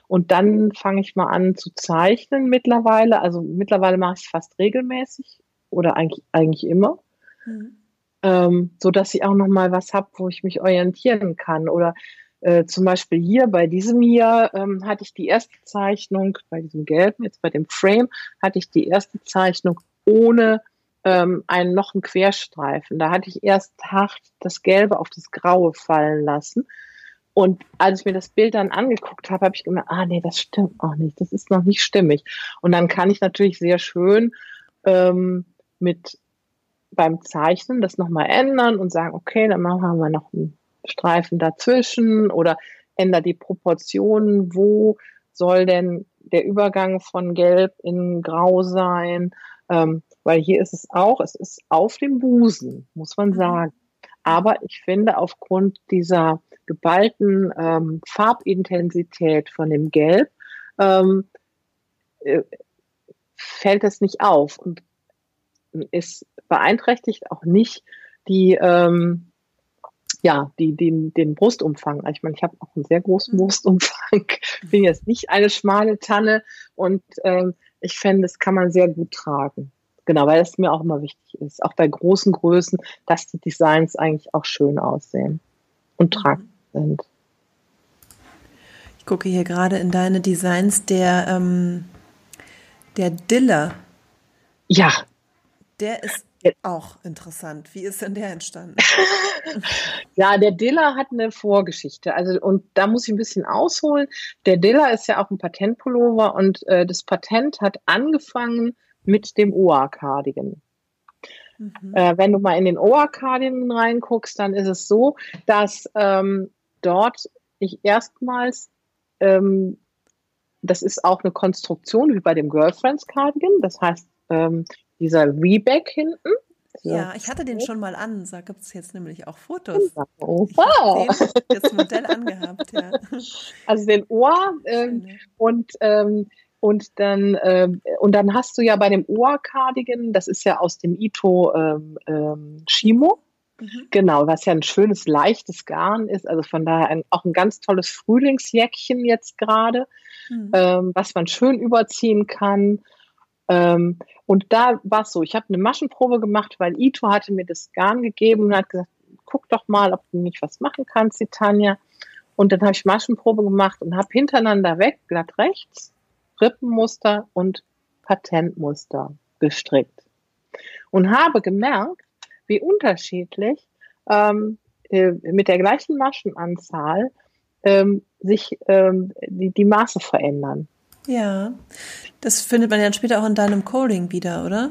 und dann fange ich mal an zu zeichnen mittlerweile. Also mittlerweile mache ich es fast regelmäßig oder eigentlich, eigentlich immer. Mhm. Ähm, so dass ich auch noch mal was habe, wo ich mich orientieren kann. Oder äh, zum Beispiel hier bei diesem hier ähm, hatte ich die erste Zeichnung, bei diesem gelben, jetzt bei dem Frame, hatte ich die erste Zeichnung ohne ähm, einen noch einen Querstreifen. Da hatte ich erst hart das Gelbe auf das Graue fallen lassen. Und als ich mir das Bild dann angeguckt habe, habe ich gemerkt, ah nee, das stimmt auch nicht, das ist noch nicht stimmig. Und dann kann ich natürlich sehr schön ähm, mit beim Zeichnen das nochmal ändern und sagen, okay, dann machen wir noch einen Streifen dazwischen oder ändere die Proportionen, wo soll denn der Übergang von Gelb in Grau sein? Ähm, weil hier ist es auch, es ist auf dem Busen, muss man mhm. sagen. Aber ich finde, aufgrund dieser geballten ähm, Farbintensität von dem Gelb ähm, äh, fällt es nicht auf und es beeinträchtigt auch nicht die, ähm, ja, die, den, den Brustumfang. Ich meine, ich habe auch einen sehr großen mhm. Brustumfang, bin jetzt nicht eine schmale Tanne und ähm, ich fände, das kann man sehr gut tragen. Genau, weil es mir auch immer wichtig ist, auch bei großen Größen, dass die Designs eigentlich auch schön aussehen und mhm. tragbar sind. Ich gucke hier gerade in deine Designs der, ähm, der Diller. Ja. Der ist auch interessant. Wie ist denn der entstanden? ja, der Diller hat eine Vorgeschichte. Also, und da muss ich ein bisschen ausholen. Der Diller ist ja auch ein Patentpullover und äh, das Patent hat angefangen mit dem OA-Cardigan. Mhm. Äh, wenn du mal in den OA-Cardigan reinguckst, dann ist es so, dass ähm, dort ich erstmals, ähm, das ist auch eine Konstruktion wie bei dem Girlfriends Cardigan, das heißt, ähm, dieser Reback hinten. Ja, ich hatte den schon mal an, da gibt es jetzt nämlich auch Fotos. Oh, wow. Ich das Modell angehabt, ja. Also den Ohr ähm, und ähm, und dann, ähm, und dann hast du ja bei dem Ohr-Cardigan, das ist ja aus dem Ito ähm, ähm, Shimo, mhm. genau, was ja ein schönes, leichtes Garn ist. Also von daher ein, auch ein ganz tolles Frühlingsjäckchen jetzt gerade, mhm. ähm, was man schön überziehen kann. Ähm, und da war es so, ich habe eine Maschenprobe gemacht, weil Ito hatte mir das Garn gegeben und hat gesagt, guck doch mal, ob du nicht was machen kannst, die Tanja. Und dann habe ich Maschenprobe gemacht und habe hintereinander weg, glatt rechts, Rippenmuster und Patentmuster gestrickt und habe gemerkt, wie unterschiedlich ähm, äh, mit der gleichen Maschenanzahl ähm, sich ähm, die, die Maße verändern. Ja, das findet man ja später auch in deinem Coding wieder, oder?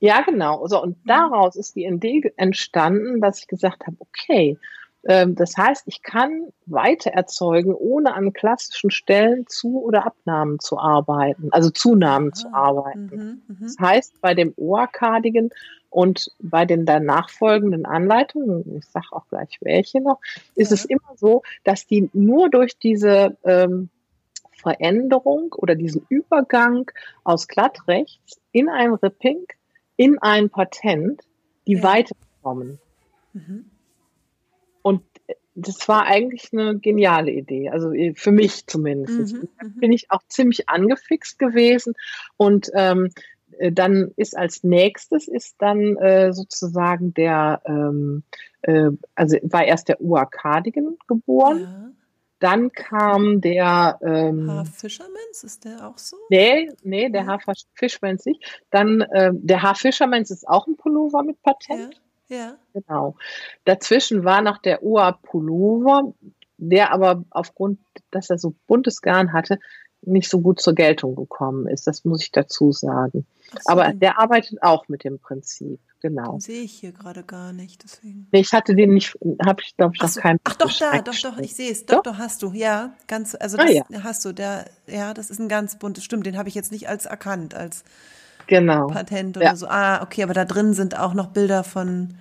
Ja, genau. So, und daraus ist die Idee entstanden, dass ich gesagt habe, okay, das heißt, ich kann weiter erzeugen, ohne an klassischen Stellen zu- oder Abnahmen zu arbeiten, also Zunahmen ah, zu arbeiten. Mh, mh. Das heißt, bei dem Ohrkardigen und bei den danach folgenden Anleitungen, ich sage auch gleich welche noch, ist ja. es immer so, dass die nur durch diese ähm, Veränderung oder diesen Übergang aus glattrechts in ein Ripping, in ein Patent, die ja. weiterkommen. Mhm. Das war eigentlich eine geniale Idee, also äh, für mich zumindest. Mhm, da mhm. bin ich auch ziemlich angefixt gewesen und ähm, äh, dann ist als nächstes ist dann äh, sozusagen der, ähm, äh, also war erst der Ua Cardigan geboren. Ja. Dann kam der ähm, Haarfischermans, ist der auch so? Nee, nee, der ja. Haarfischermans nicht. Dann äh, der Haarfischermans ist auch ein Pullover mit Patent. Ja. Ja. Genau. Dazwischen war noch der Ua Pullover, der aber aufgrund, dass er so buntes Garn hatte, nicht so gut zur Geltung gekommen ist. Das muss ich dazu sagen. So, Aber der arbeitet auch mit dem Prinzip, genau. Den sehe ich hier gerade gar nicht, deswegen. Nee, ich hatte den nicht, habe ich glaube ich noch so, keinen. Ach doch, da, doch, doch, ich sehe es. Doch, doch, hast du, ja, ganz, also ah, das ah, ja. hast du, der, ja, das ist ein ganz buntes, stimmt, den habe ich jetzt nicht als erkannt, als genau. Patent oder ja. so. Ah, okay, aber da drin sind auch noch Bilder von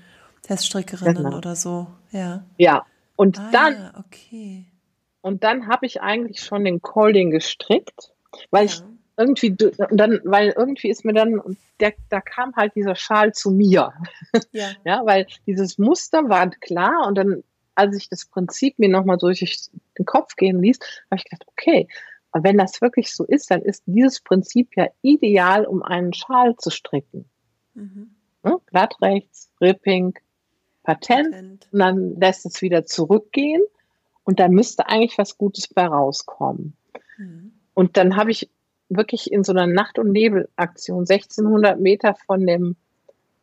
Teststrickerinnen genau. oder so, ja. Ja, und ah, dann, okay. Und dann habe ich eigentlich schon den Colding gestrickt, weil ja. ich irgendwie dann, weil irgendwie ist mir dann, der, da kam halt dieser Schal zu mir. Ja. ja, weil dieses Muster war klar und dann, als ich das Prinzip mir nochmal durch den Kopf gehen ließ, habe ich gedacht, okay, aber wenn das wirklich so ist, dann ist dieses Prinzip ja ideal, um einen Schal zu stricken. Mhm. Ja, glatt rechts, Ripping, Patent, Patent, und dann lässt es wieder zurückgehen und da müsste eigentlich was Gutes bei rauskommen. Mhm. Und dann habe ich wirklich in so einer Nacht- und Nebelaktion 1600 Meter von dem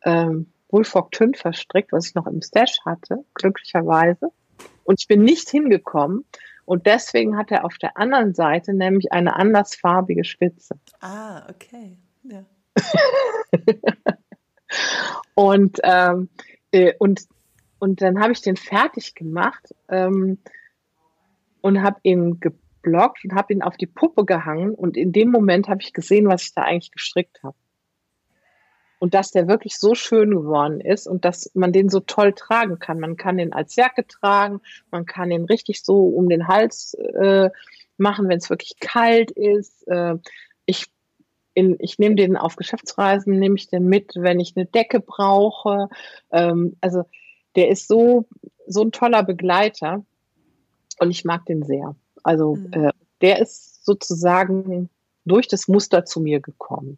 ähm, Bullfrog Tün verstrickt, was ich noch im Stash hatte, glücklicherweise. Und ich bin nicht hingekommen. Und deswegen hat er auf der anderen Seite nämlich eine andersfarbige Spitze. Ah, okay. Ja. und, ähm, äh, und, und dann habe ich den fertig gemacht. Ähm, und habe ihn geblockt und habe ihn auf die Puppe gehangen und in dem Moment habe ich gesehen, was ich da eigentlich gestrickt habe. Und dass der wirklich so schön geworden ist und dass man den so toll tragen kann. Man kann den als Jacke tragen, man kann den richtig so um den Hals äh, machen, wenn es wirklich kalt ist. Äh, ich in, ich nehme den auf Geschäftsreisen, nehme ich den mit, wenn ich eine Decke brauche. Ähm, also der ist so, so ein toller Begleiter. Und ich mag den sehr. Also mhm. äh, der ist sozusagen durch das Muster zu mir gekommen.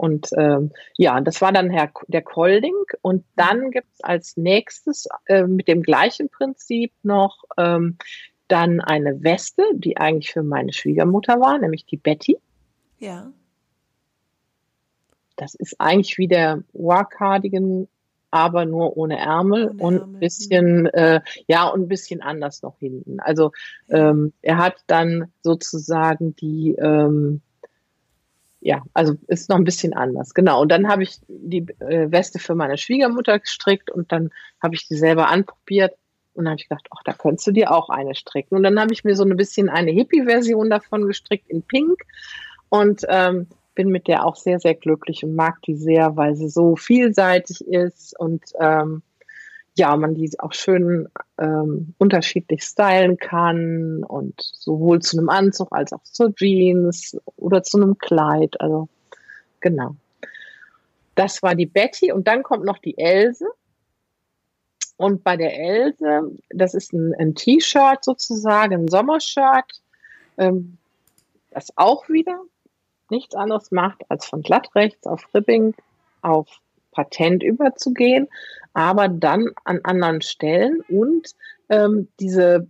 Und ähm, ja, das war dann Herr, der Kolding. Und dann gibt es als nächstes äh, mit dem gleichen Prinzip noch ähm, dann eine Weste, die eigentlich für meine Schwiegermutter war, nämlich die Betty. Ja. Das ist eigentlich wie der War Cardigan aber nur ohne Ärmel ohne und ein bisschen, äh, ja, und ein bisschen anders noch hinten. Also ähm, er hat dann sozusagen die, ähm, ja, also ist noch ein bisschen anders, genau. Und dann habe ich die äh, Weste für meine Schwiegermutter gestrickt und dann habe ich die selber anprobiert und dann habe ich gedacht, ach, da könntest du dir auch eine stricken. Und dann habe ich mir so ein bisschen eine Hippie-Version davon gestrickt in Pink und ähm, bin mit der auch sehr, sehr glücklich und mag die sehr, weil sie so vielseitig ist und ähm, ja, man die auch schön ähm, unterschiedlich stylen kann und sowohl zu einem Anzug als auch zur Jeans oder zu einem Kleid. Also genau. Das war die Betty und dann kommt noch die Else. Und bei der Else, das ist ein, ein T-Shirt sozusagen, ein Sommershirt, ähm, das auch wieder nichts anderes macht, als von glattrechts auf Ripping auf Patent überzugehen, aber dann an anderen Stellen und ähm, diese,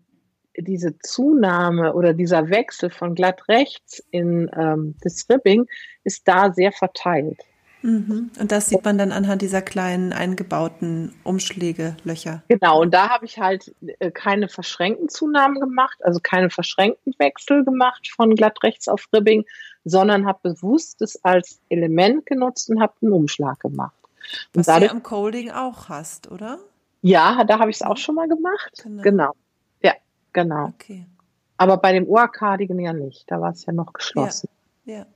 diese Zunahme oder dieser Wechsel von glattrechts in ähm, das Ripping ist da sehr verteilt. Mhm. Und das sieht man dann anhand dieser kleinen eingebauten Umschlägelöcher. Genau, und da habe ich halt äh, keine verschränkten Zunahmen gemacht, also keine verschränkten Wechsel gemacht von glatt rechts auf Ribbing, sondern habe bewusst es als Element genutzt und habe einen Umschlag gemacht. Was dadurch, du ja im Colding auch hast, oder? Ja, da habe ich es auch schon mal gemacht. Genau. genau. Ja, genau. Okay. Aber bei dem Ohrcardigan ja nicht. Da war es ja noch geschlossen. Ja. ja.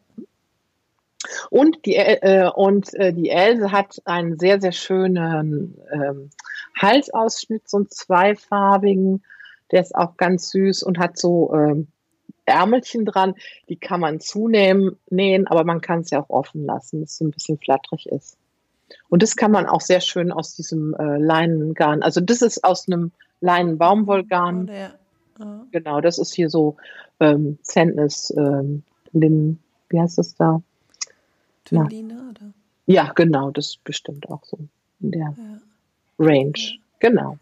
Und die, äh, und äh, die Else hat einen sehr, sehr schönen ähm, Halsausschnitt, so einen zweifarbigen. Der ist auch ganz süß und hat so ähm, Ärmelchen dran. Die kann man zunehmen, nähen, aber man kann es ja auch offen lassen, dass es so ein bisschen flatterig ist. Und das kann man auch sehr schön aus diesem äh, Leinengarn. Also das ist aus einem Leinenbaumwollgarn. Ja. oh. Genau, das ist hier so ähm, Zentnis, ähm, den, wie heißt das da? Tündine, ja. oder? Ja, genau, das ist bestimmt auch so in der ja. Range. Ja. Genau.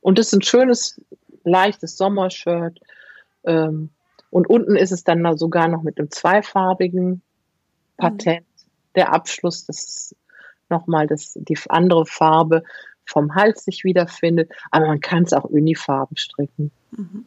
Und das ist ein schönes, leichtes Sommershirt. Ähm, und unten ist es dann sogar noch mit einem zweifarbigen Patent. Mhm. Der Abschluss, das ist nochmal das, die andere Farbe vom Hals sich wiederfindet. Aber man kann es auch unifarben stricken. Mhm.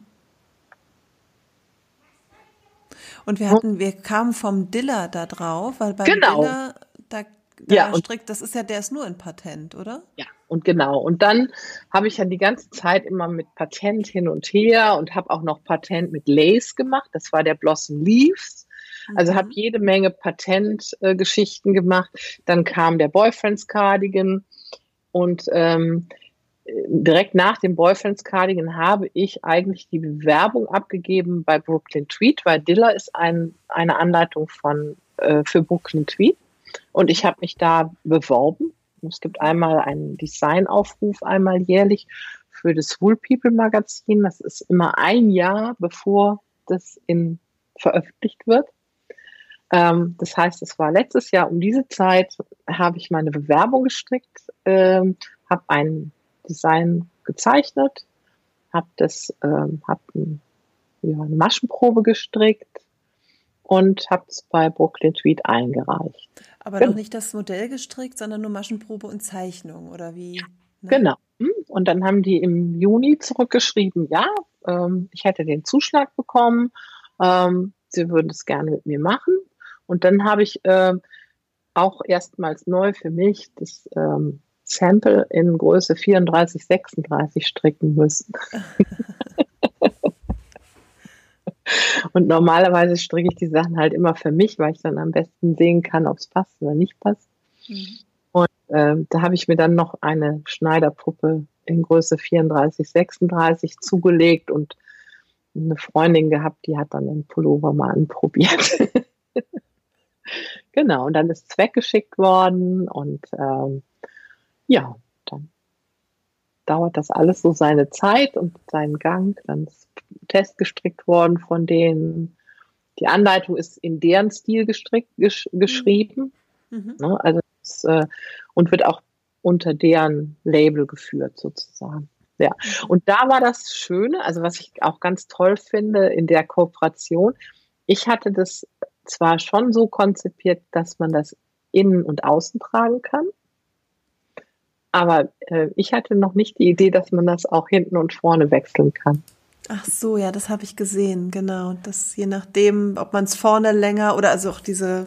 Und wir hatten, wir kamen vom Diller da drauf, weil beim genau. Diller, da, da ja, strickt, das ist ja, der ist nur in Patent, oder? Ja, und genau. Und dann habe ich ja die ganze Zeit immer mit Patent hin und her und habe auch noch Patent mit Lace gemacht. Das war der Blossom Leaves. Also habe mhm. jede Menge Patentgeschichten äh, gemacht. Dann kam der Boyfriend's Cardigan und ähm, direkt nach dem Boyfriend's Cardigan habe ich eigentlich die Bewerbung abgegeben bei Brooklyn Tweet, weil Diller ist ein, eine Anleitung von äh, für Brooklyn Tweet und ich habe mich da beworben. Es gibt einmal einen Designaufruf einmal jährlich für das Wool People Magazin. Das ist immer ein Jahr, bevor das in veröffentlicht wird. Ähm, das heißt, es war letztes Jahr um diese Zeit, habe ich meine Bewerbung gestrickt, ähm, habe ein Design gezeichnet, habe das, ähm, hab ein, ja, eine Maschenprobe gestrickt und habe es bei Brooklyn Tweet eingereicht. Aber genau. noch nicht das Modell gestrickt, sondern nur Maschenprobe und Zeichnung oder wie? Ne? Genau. Hm? Und dann haben die im Juni zurückgeschrieben, ja, ähm, ich hätte den Zuschlag bekommen, ähm, sie würden es gerne mit mir machen. Und dann habe ich äh, auch erstmals neu für mich das ähm, Sample in Größe 34, 36 stricken müssen. Und normalerweise stricke ich die Sachen halt immer für mich, weil ich dann am besten sehen kann, ob es passt oder nicht passt. Mhm. Und äh, da habe ich mir dann noch eine Schneiderpuppe in Größe 34, 36 zugelegt und eine Freundin gehabt, die hat dann den Pullover mal anprobiert. genau, und dann ist es weggeschickt worden und ähm, ja, dann dauert das alles so seine Zeit und seinen Gang. Dann ist Test gestrickt worden von denen. Die Anleitung ist in deren Stil gestrickt, gesch geschrieben. Mhm. Ne, also es, äh, und wird auch unter deren Label geführt sozusagen. Ja, mhm. und da war das Schöne, also was ich auch ganz toll finde in der Kooperation. Ich hatte das zwar schon so konzipiert, dass man das innen und außen tragen kann. Aber äh, ich hatte noch nicht die Idee, dass man das auch hinten und vorne wechseln kann. Ach so, ja, das habe ich gesehen, genau. Das je nachdem, ob man es vorne länger oder also auch diese,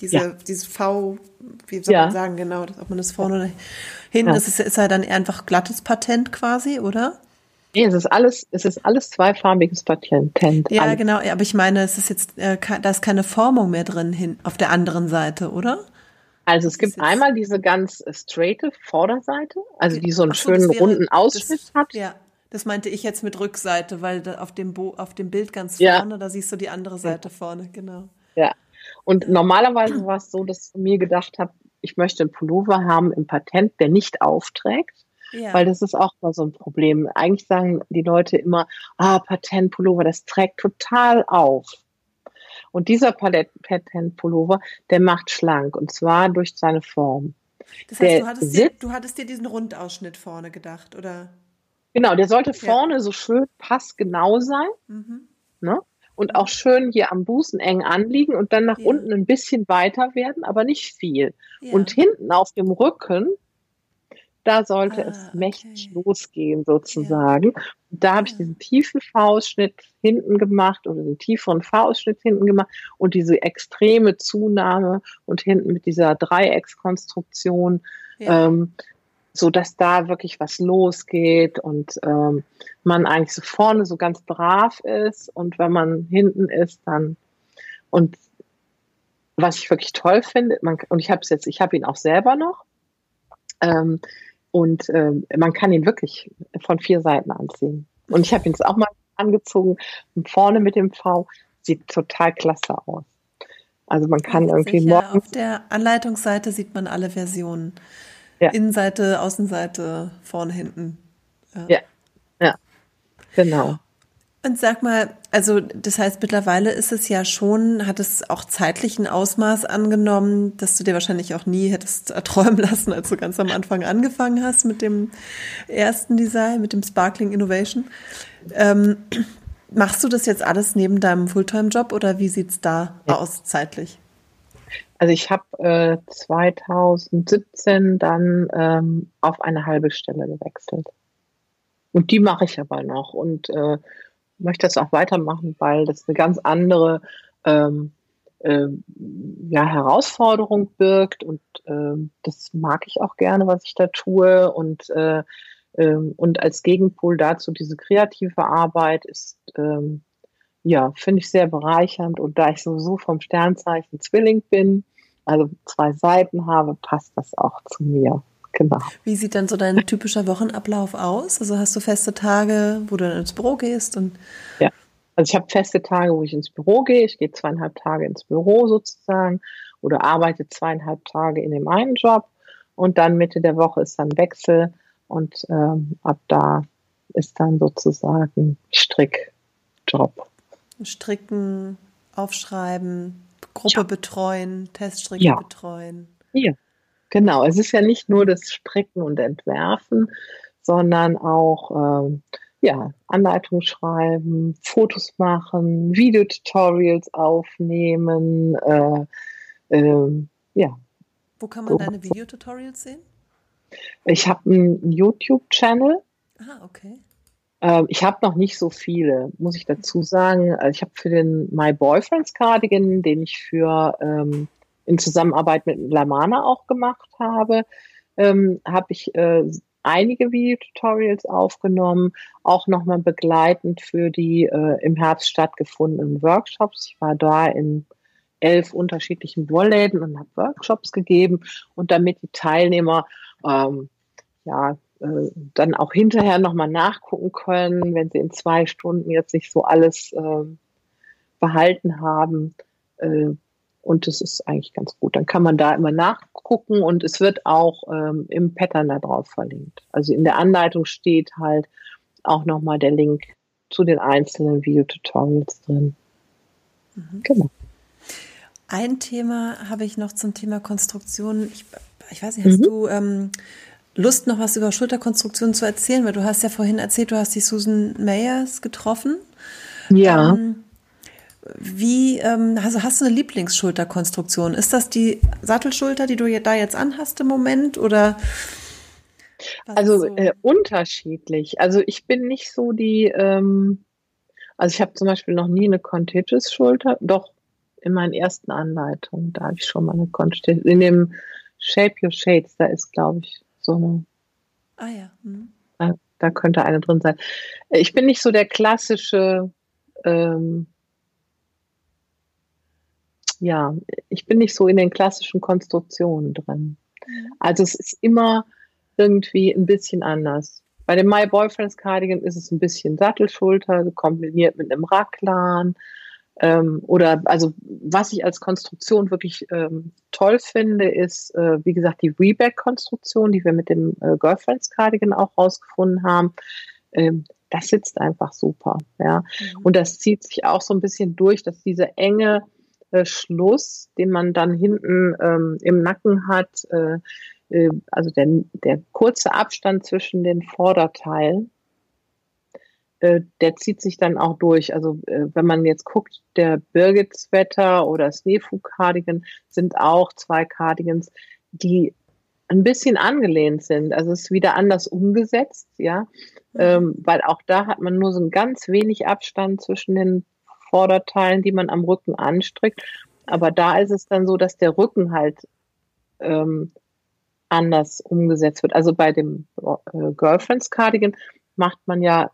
diese, ja. dieses V, wie soll ja. man sagen, genau, ob man das vorne oder hinten, ja. das ist, ist ja dann einfach glattes Patent quasi, oder? Nee, es ist alles, es ist alles zweifarbiges Patent. Ja, alles. genau, aber ich meine, es ist jetzt, äh, da ist keine Formung mehr drin hin auf der anderen Seite, oder? Also es gibt einmal diese ganz straighte Vorderseite, also die so einen so, schönen wäre, runden Ausschnitt das, hat. Ja, das meinte ich jetzt mit Rückseite, weil auf dem, Bo auf dem Bild ganz vorne, ja. da siehst du die andere Seite vorne, genau. Ja, und normalerweise war es so, dass ich mir gedacht habe, ich möchte einen Pullover haben im Patent, der nicht aufträgt. Ja. Weil das ist auch mal so ein Problem. Eigentlich sagen die Leute immer, ah, Patentpullover, das trägt total auf. Und dieser Patent-Pullover, der macht schlank und zwar durch seine Form. Das heißt, du hattest, dir, du hattest, dir, diesen Rundausschnitt vorne gedacht, oder? Genau, der sollte vorne ja. so schön passgenau sein. Mhm. Ne? Und auch schön hier am Busen eng anliegen und dann nach ja. unten ein bisschen weiter werden, aber nicht viel. Ja. Und hinten auf dem Rücken da sollte ah, es mächtig okay. losgehen sozusagen. Ja. Da habe ich diesen tiefen V-Ausschnitt hinten gemacht oder den tieferen V-Ausschnitt hinten gemacht und diese extreme Zunahme und hinten mit dieser Dreieckskonstruktion, ja. ähm, so dass da wirklich was losgeht und ähm, man eigentlich so vorne so ganz brav ist und wenn man hinten ist, dann und was ich wirklich toll finde, man, und ich habe es jetzt, ich habe ihn auch selber noch. Ähm, und äh, man kann ihn wirklich von vier Seiten anziehen. Und ich habe ihn jetzt auch mal angezogen. Und vorne mit dem V sieht total klasse aus. Also man kann ja, irgendwie morgen. Auf der Anleitungsseite sieht man alle Versionen. Ja. Innenseite, Außenseite, vorne, hinten. Ja. ja, ja. Genau. Und sag mal, also das heißt, mittlerweile ist es ja schon, hat es auch zeitlich ein Ausmaß angenommen, dass du dir wahrscheinlich auch nie hättest erträumen lassen, als du ganz am Anfang angefangen hast mit dem ersten Design, mit dem Sparkling Innovation. Ähm, machst du das jetzt alles neben deinem Fulltime-Job oder wie sieht's da ja. aus zeitlich? Also ich habe äh, 2017 dann ähm, auf eine halbe Stelle gewechselt. Und die mache ich aber noch. Und äh, möchte das auch weitermachen, weil das eine ganz andere ähm, äh, ja, Herausforderung birgt und äh, das mag ich auch gerne, was ich da tue und äh, ähm, und als Gegenpol dazu diese kreative Arbeit ist ähm, ja, finde ich sehr bereichernd. Und da ich sowieso vom Sternzeichen Zwilling bin, also zwei Seiten habe, passt das auch zu mir. Genau. Wie sieht dann so dein typischer Wochenablauf aus? Also hast du feste Tage, wo du dann ins Büro gehst und ja. Also ich habe feste Tage, wo ich ins Büro gehe. Ich gehe zweieinhalb Tage ins Büro sozusagen oder arbeite zweieinhalb Tage in dem einen Job und dann Mitte der Woche ist dann Wechsel und ähm, ab da ist dann sozusagen Strickjob. Stricken, aufschreiben, Gruppe ja. betreuen, Teststricke ja. betreuen. Ja, genau. Es ist ja nicht nur das Stricken und Entwerfen, sondern auch ähm, ja, Anleitungen schreiben, Fotos machen, Videotutorials aufnehmen. Äh, äh, ja. Wo kann man so. deine Videotutorials sehen? Ich habe einen YouTube-Channel. Ah, okay. Ähm, ich habe noch nicht so viele, muss ich dazu sagen. Also ich habe für den My Boyfriend's Cardigan, den ich für ähm, in Zusammenarbeit mit Lamana auch gemacht habe, ähm, habe ich äh, einige Videotutorials aufgenommen, auch nochmal begleitend für die äh, im Herbst stattgefundenen Workshops. Ich war da in elf unterschiedlichen Wollläden und habe Workshops gegeben und damit die Teilnehmer ähm, ja äh, dann auch hinterher nochmal nachgucken können, wenn sie in zwei Stunden jetzt nicht so alles äh, behalten haben. Und das ist eigentlich ganz gut. Dann kann man da immer nachgucken und es wird auch ähm, im Pattern da drauf verlinkt. Also in der Anleitung steht halt auch nochmal der Link zu den einzelnen Videotutorials drin. Mhm. Genau. Ein Thema habe ich noch zum Thema Konstruktion. Ich, ich weiß nicht, hast mhm. du ähm, Lust, noch was über Schulterkonstruktion zu erzählen? Weil du hast ja vorhin erzählt, du hast die Susan Mayers getroffen. Ja. Ähm, wie, ähm, also hast du eine Lieblingsschulterkonstruktion? Ist das die Sattelschulter, die du da jetzt anhast im Moment oder? Also so? äh, unterschiedlich. Also ich bin nicht so die, ähm, also ich habe zum Beispiel noch nie eine Contagious-Schulter, doch in meinen ersten Anleitungen, da habe ich schon mal eine Contagious, in dem Shape Your Shades, da ist glaube ich so eine. Ah ja. Mhm. Da, da, könnte eine drin sein. Ich bin nicht so der klassische, ähm, ja, ich bin nicht so in den klassischen Konstruktionen drin. Also es ist immer irgendwie ein bisschen anders. Bei dem My Boyfriend's Cardigan ist es ein bisschen Sattelschulter kombiniert mit einem Raglan. Ähm, oder also was ich als Konstruktion wirklich ähm, toll finde, ist, äh, wie gesagt, die Reback-Konstruktion, die wir mit dem äh, Girlfriends Cardigan auch rausgefunden haben. Ähm, das sitzt einfach super. Ja. Mhm. Und das zieht sich auch so ein bisschen durch, dass diese enge äh, Schluss, den man dann hinten ähm, im Nacken hat, äh, äh, also der, der kurze Abstand zwischen den Vorderteilen, äh, der zieht sich dann auch durch. Also wenn man jetzt guckt, der Birgit Sweater oder Sneefu Cardigan sind auch zwei Cardigans, die ein bisschen angelehnt sind. Also es ist wieder anders umgesetzt, ja, mhm. ähm, weil auch da hat man nur so ein ganz wenig Abstand zwischen den Vorderteilen, die man am Rücken anstrickt. Aber da ist es dann so, dass der Rücken halt ähm, anders umgesetzt wird. Also bei dem äh, Girlfriends Cardigan macht man ja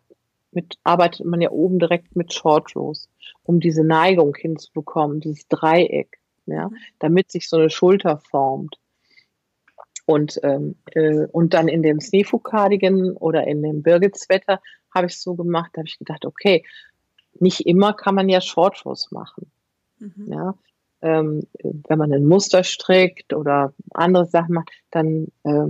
mit, arbeitet man ja oben direkt mit Short um diese Neigung hinzubekommen, dieses Dreieck, ja, damit sich so eine Schulter formt. Und, ähm, äh, und dann in dem Sneefu Cardigan oder in dem Birgit-Sweater habe ich so gemacht, da habe ich gedacht, okay, nicht immer kann man ja Short Rows machen. Mhm. Ja, ähm, wenn man ein Muster strickt oder andere Sachen macht, dann äh,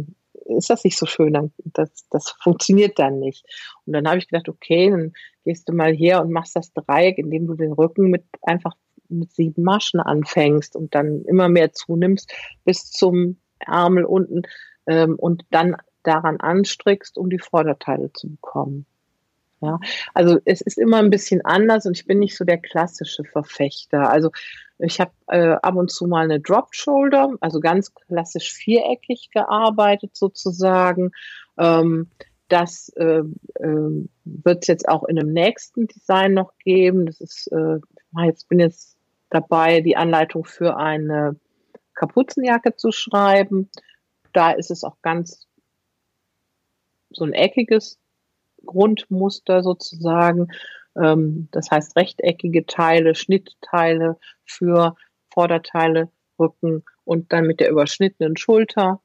ist das nicht so schön, dann, das, das funktioniert dann nicht. Und dann habe ich gedacht, okay, dann gehst du mal her und machst das Dreieck, indem du den Rücken mit einfach mit sieben Maschen anfängst und dann immer mehr zunimmst bis zum Ärmel unten ähm, und dann daran anstrickst, um die Vorderteile zu bekommen. Ja, also es ist immer ein bisschen anders und ich bin nicht so der klassische Verfechter. Also ich habe äh, ab und zu mal eine Drop Shoulder, also ganz klassisch viereckig gearbeitet sozusagen. Ähm, das äh, äh, wird es jetzt auch in einem nächsten Design noch geben. Das ist, äh, jetzt bin jetzt dabei, die Anleitung für eine Kapuzenjacke zu schreiben. Da ist es auch ganz so ein eckiges Grundmuster sozusagen. Ähm, das heißt rechteckige Teile, Schnittteile für Vorderteile, Rücken und dann mit der überschnittenen Schulter.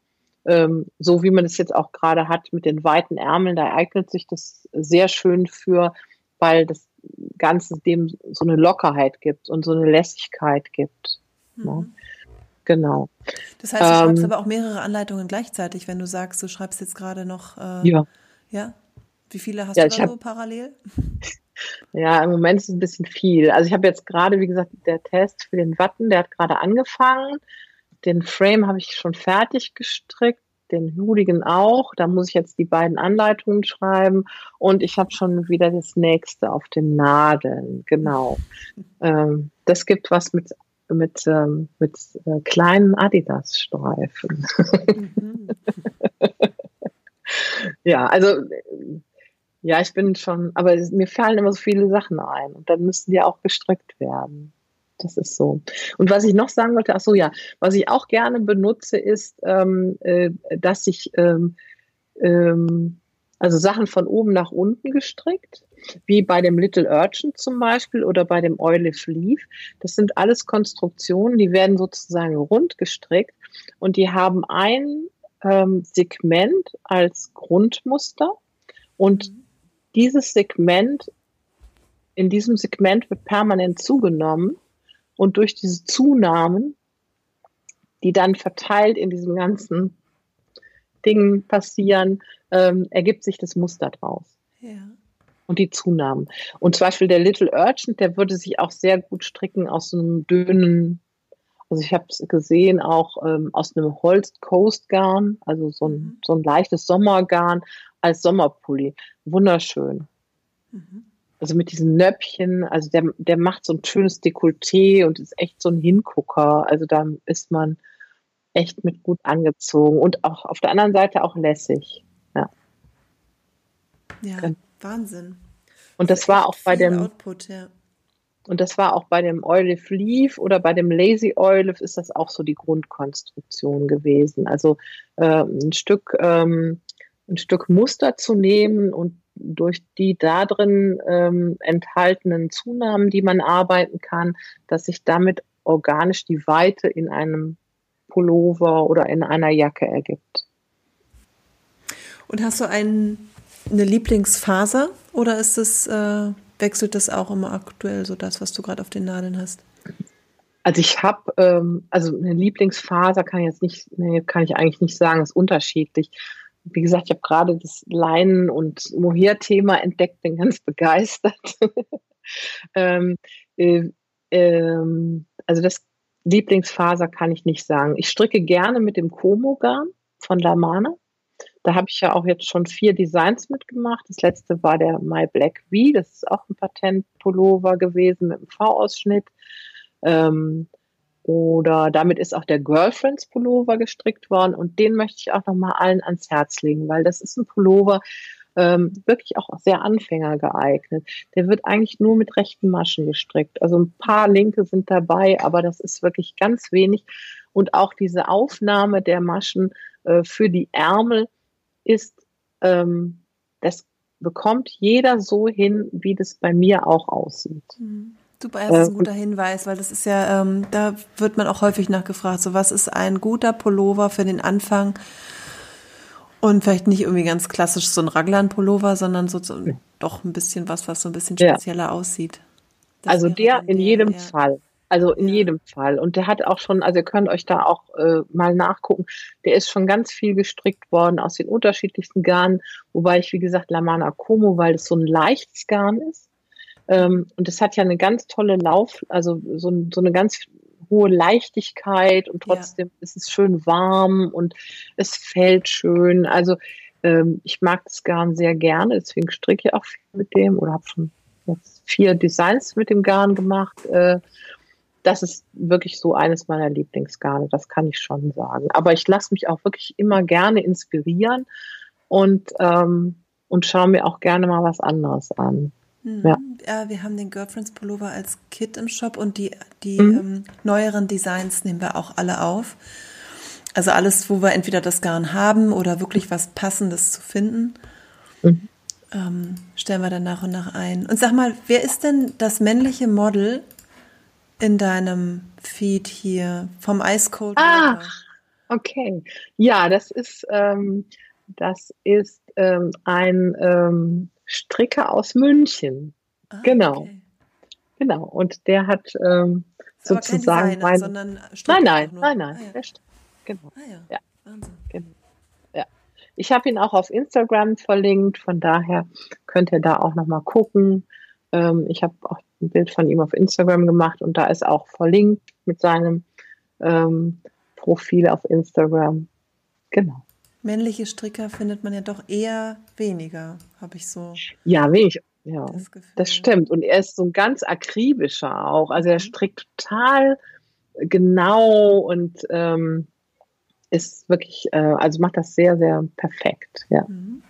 Ähm, so wie man es jetzt auch gerade hat mit den weiten Ärmeln, da eignet sich das sehr schön für, weil das Ganze dem so eine Lockerheit gibt und so eine Lässigkeit gibt. Mhm. Ne? Genau. Das heißt, du ähm, schreibst aber auch mehrere Anleitungen gleichzeitig, wenn du sagst, du schreibst jetzt gerade noch. Äh, ja. Ja. Wie viele hast ja, du da so parallel? Ja, im Moment ist es ein bisschen viel. Also ich habe jetzt gerade, wie gesagt, der Test für den Watten, der hat gerade angefangen. Den Frame habe ich schon fertig gestrickt, den Hooligan auch. Da muss ich jetzt die beiden Anleitungen schreiben und ich habe schon wieder das nächste auf den Nadeln. Genau. ähm, das gibt was mit mit, ähm, mit äh, kleinen Adidas-Streifen. Mhm. ja, also ja, ich bin schon, aber mir fallen immer so viele Sachen ein und dann müssten die auch gestrickt werden. Das ist so. Und was ich noch sagen wollte, ach so, ja, was ich auch gerne benutze, ist, ähm, äh, dass ich ähm, ähm, also Sachen von oben nach unten gestrickt, wie bei dem Little Urchin zum Beispiel oder bei dem Olive Leaf. Das sind alles Konstruktionen, die werden sozusagen rund gestrickt und die haben ein ähm, Segment als Grundmuster und dieses Segment, in diesem Segment wird permanent zugenommen und durch diese Zunahmen, die dann verteilt in diesem ganzen Ding passieren, ähm, ergibt sich das Muster draus. Ja. Und die Zunahmen. Und zum Beispiel der Little Urchin, der würde sich auch sehr gut stricken aus so einem dünnen, also ich habe es gesehen, auch ähm, aus einem Holst Coast Garn, also so ein, mhm. so ein leichtes Sommergarn als Sommerpulli. Wunderschön. Mhm. Also mit diesen Nöppchen, also der, der macht so ein schönes Dekolleté und ist echt so ein Hingucker. Also da ist man echt mit gut angezogen und auch auf der anderen Seite auch lässig. Ja, ja Wahnsinn. Und das, das war auch bei dem Output, ja. Und das war auch bei dem Olive Leaf oder bei dem Lazy Olive ist das auch so die Grundkonstruktion gewesen. Also äh, ein Stück ähm, ein Stück Muster zu nehmen und durch die da drin ähm, enthaltenen Zunahmen, die man arbeiten kann, dass sich damit organisch die Weite in einem Pullover oder in einer Jacke ergibt. Und hast du ein, eine Lieblingsfaser oder ist es, äh, wechselt das auch immer aktuell, so das, was du gerade auf den Nadeln hast? Also ich habe, ähm, also eine Lieblingsfaser kann ich jetzt nicht, nee, kann ich eigentlich nicht sagen, ist unterschiedlich wie gesagt, ich habe gerade das Leinen- und Mohair-Thema entdeckt, bin ganz begeistert. ähm, äh, ähm, also das Lieblingsfaser kann ich nicht sagen. Ich stricke gerne mit dem Komo-Garn von Lamana. Da habe ich ja auch jetzt schon vier Designs mitgemacht. Das letzte war der My Black V. Das ist auch ein Patent-Pullover gewesen mit einem V-Ausschnitt. Ähm, oder damit ist auch der Girlfriends Pullover gestrickt worden und den möchte ich auch nochmal allen ans Herz legen, weil das ist ein Pullover, ähm, wirklich auch sehr Anfänger geeignet. Der wird eigentlich nur mit rechten Maschen gestrickt. Also ein paar linke sind dabei, aber das ist wirklich ganz wenig. Und auch diese Aufnahme der Maschen äh, für die Ärmel ist, ähm, das bekommt jeder so hin, wie das bei mir auch aussieht. Mhm. Super, das ist ein guter Hinweis, weil das ist ja, ähm, da wird man auch häufig nachgefragt, so was ist ein guter Pullover für den Anfang und vielleicht nicht irgendwie ganz klassisch so ein Raglan-Pullover, sondern so, so doch ein bisschen was, was so ein bisschen spezieller ja. aussieht. Das also der in der, jedem ja. Fall. Also in jedem Fall. Und der hat auch schon, also ihr könnt euch da auch äh, mal nachgucken, der ist schon ganz viel gestrickt worden aus den unterschiedlichsten Garnen, wobei ich, wie gesagt, Lamana Como, weil es so ein leichtes Garn ist, ähm, und es hat ja eine ganz tolle Lauf, also so, so eine ganz hohe Leichtigkeit und trotzdem ja. ist es schön warm und es fällt schön. Also ähm, ich mag das Garn sehr gerne, deswegen stricke ich auch viel mit dem oder habe schon jetzt vier Designs mit dem Garn gemacht. Äh, das ist wirklich so eines meiner Lieblingsgarne, das kann ich schon sagen. Aber ich lasse mich auch wirklich immer gerne inspirieren und, ähm, und schaue mir auch gerne mal was anderes an. Hm. Ja. äh, wir haben den Girlfriends Pullover als Kit im Shop und die, die mhm. ähm, neueren Designs nehmen wir auch alle auf. Also alles, wo wir entweder das Garn haben oder wirklich was Passendes zu finden, mhm. ähm, stellen wir dann nach und nach ein. Und sag mal, wer ist denn das männliche Model in deinem Feed hier vom Ice Cold Water? Ach, okay. Ja, das ist, ähm, das ist ähm, ein ähm, Stricker aus München. Ah, genau. Okay. Genau. Und der hat ähm, sozusagen. Designer, mein, sondern nein, nein, nein, nein, ah, ja. Genau. Ah, ja. ja. Wahnsinn. Genau. Ja. Ich habe ihn auch auf Instagram verlinkt, von daher könnt ihr da auch nochmal gucken. Ähm, ich habe auch ein Bild von ihm auf Instagram gemacht und da ist auch verlinkt mit seinem ähm, Profil auf Instagram. Genau. Männliche Stricker findet man ja doch eher weniger, habe ich so. Ja, wenig. Ja, das, das, stimmt. Und er ist so ein ganz akribischer auch. Also er mhm. strickt total genau und ähm, ist wirklich, äh, also macht das sehr, sehr perfekt. Ja, mhm.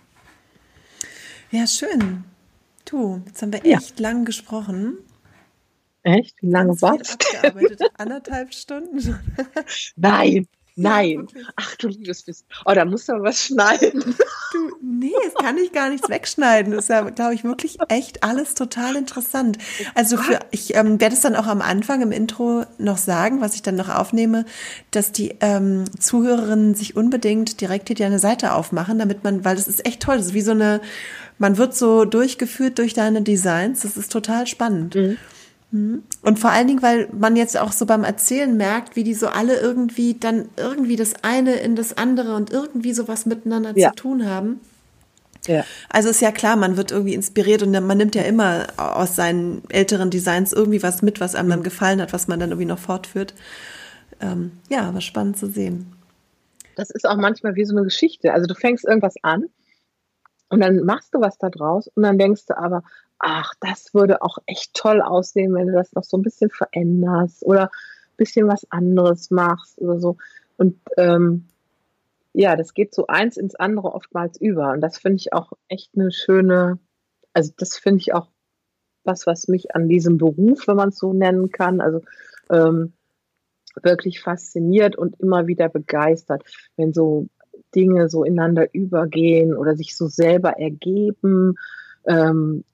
ja schön. Du, jetzt haben wir echt ja. lang gesprochen. Echt? Wie lange war es? Anderthalb Stunden? Nein, Nein. Ach du liebes Bisschen. Oh, da muss man was schneiden. Du, nee, es kann ich gar nichts wegschneiden. Das ist ja, glaube ich, wirklich echt alles total interessant. Also für, ich ähm, werde es dann auch am Anfang im Intro noch sagen, was ich dann noch aufnehme, dass die ähm, Zuhörerinnen sich unbedingt direkt hier eine Seite aufmachen, damit man, weil das ist echt toll. Das ist wie so eine, man wird so durchgeführt durch deine Designs. Das ist total spannend. Mhm. Und vor allen Dingen, weil man jetzt auch so beim Erzählen merkt, wie die so alle irgendwie dann irgendwie das eine in das andere und irgendwie sowas miteinander ja. zu tun haben. Ja. Also ist ja klar, man wird irgendwie inspiriert und man nimmt ja immer aus seinen älteren Designs irgendwie was mit, was einem dann mhm. gefallen hat, was man dann irgendwie noch fortführt. Ähm, ja, aber spannend zu sehen. Das ist auch manchmal wie so eine Geschichte. Also du fängst irgendwas an und dann machst du was da draus und dann denkst du aber, ach, das würde auch echt toll aussehen, wenn du das noch so ein bisschen veränderst oder ein bisschen was anderes machst oder so. Und ähm, ja, das geht so eins ins andere oftmals über. Und das finde ich auch echt eine schöne, also das finde ich auch was, was mich an diesem Beruf, wenn man es so nennen kann, also ähm, wirklich fasziniert und immer wieder begeistert, wenn so Dinge so ineinander übergehen oder sich so selber ergeben. Ähm,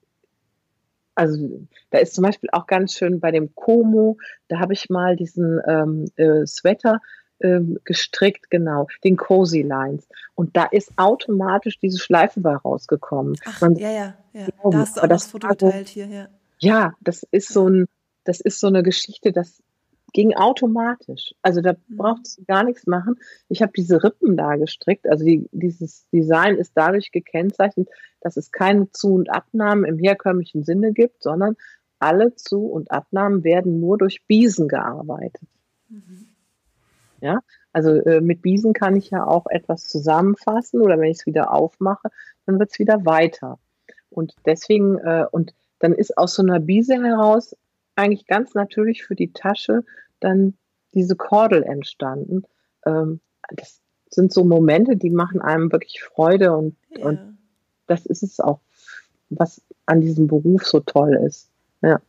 also da ist zum Beispiel auch ganz schön bei dem Como, da habe ich mal diesen ähm, äh, Sweater ähm, gestrickt, genau, den Cozy Lines. Und da ist automatisch diese Schleife bei rausgekommen. Ach, Man, ja, ja, ja. Da hast du auch das Foto geteilt hier, ja. Ja, das ist so ein, das ist so eine Geschichte, das ging automatisch. Also da mhm. brauchst du gar nichts machen. Ich habe diese Rippen da gestrickt. Also die, dieses Design ist dadurch gekennzeichnet, dass es keine Zu- und Abnahmen im herkömmlichen Sinne gibt, sondern alle Zu- und Abnahmen werden nur durch Biesen gearbeitet. Mhm. Ja, also äh, mit Biesen kann ich ja auch etwas zusammenfassen oder wenn ich es wieder aufmache, dann wird es wieder weiter. Und deswegen, äh, und dann ist aus so einer Biese heraus eigentlich ganz natürlich für die Tasche dann diese Kordel entstanden. Ähm, das sind so Momente, die machen einem wirklich Freude und, ja. und das ist es auch, was an diesem Beruf so toll ist. Ja.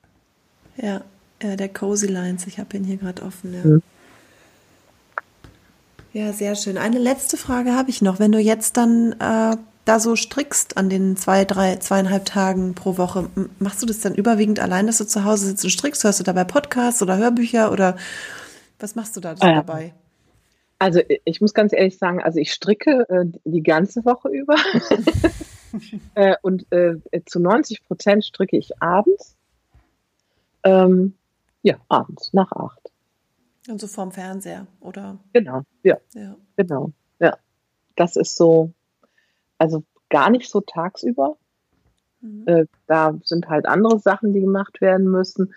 Ja, ja der Cozy Lines, ich habe ihn hier gerade offen. Ja. Mhm. ja, sehr schön. Eine letzte Frage habe ich noch. Wenn du jetzt dann äh, da so strickst an den zwei, drei, zweieinhalb Tagen pro Woche, machst du das dann überwiegend allein, dass du zu Hause sitzt und strickst? Hörst du dabei Podcasts oder Hörbücher oder was machst du da äh, dabei? Also ich muss ganz ehrlich sagen, also ich stricke äh, die ganze Woche über äh, und äh, zu 90 Prozent stricke ich abends. Ähm, ja, abends nach acht. Und so vorm Fernseher, oder? Genau, ja. ja. Genau, ja. Das ist so, also gar nicht so tagsüber. Mhm. Äh, da sind halt andere Sachen, die gemacht werden müssen.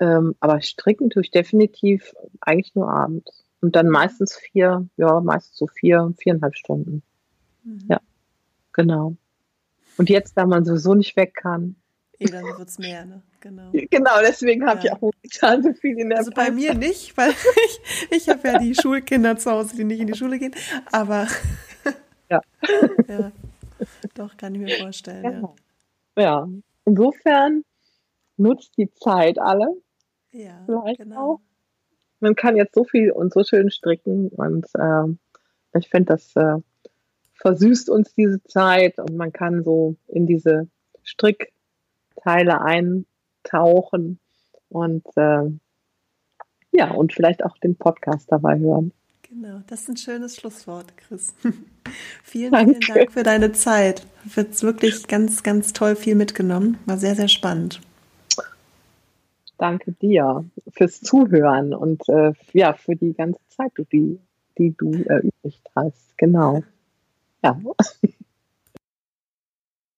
Ähm, aber stricken tue ich definitiv eigentlich nur abends. Und dann meistens vier, ja, meistens so vier, viereinhalb Stunden. Mhm. Ja, genau. Und jetzt, da man sowieso nicht weg kann. Eh, dann wird es mehr, ne? Genau. Genau, deswegen habe ja. ich auch momentan so viel in der Also Pipe. bei mir nicht, weil ich, ich habe ja die Schulkinder zu Hause, die nicht in die Schule gehen. Aber ja. ja. Doch, kann ich mir vorstellen. Ja. ja. Insofern nutzt die Zeit alle. Ja, vielleicht genau. auch. Man kann jetzt so viel und so schön stricken und äh, ich finde, das äh, versüßt uns diese Zeit und man kann so in diese Strickteile eintauchen und äh, ja, und vielleicht auch den Podcast dabei hören. Genau, das ist ein schönes Schlusswort, Chris. vielen, vielen Dank für deine Zeit. Wird wirklich ganz, ganz toll viel mitgenommen. War sehr, sehr spannend. Danke dir fürs Zuhören und äh, ja, für die ganze Zeit, die, die du erübrigt hast. Genau. Ja.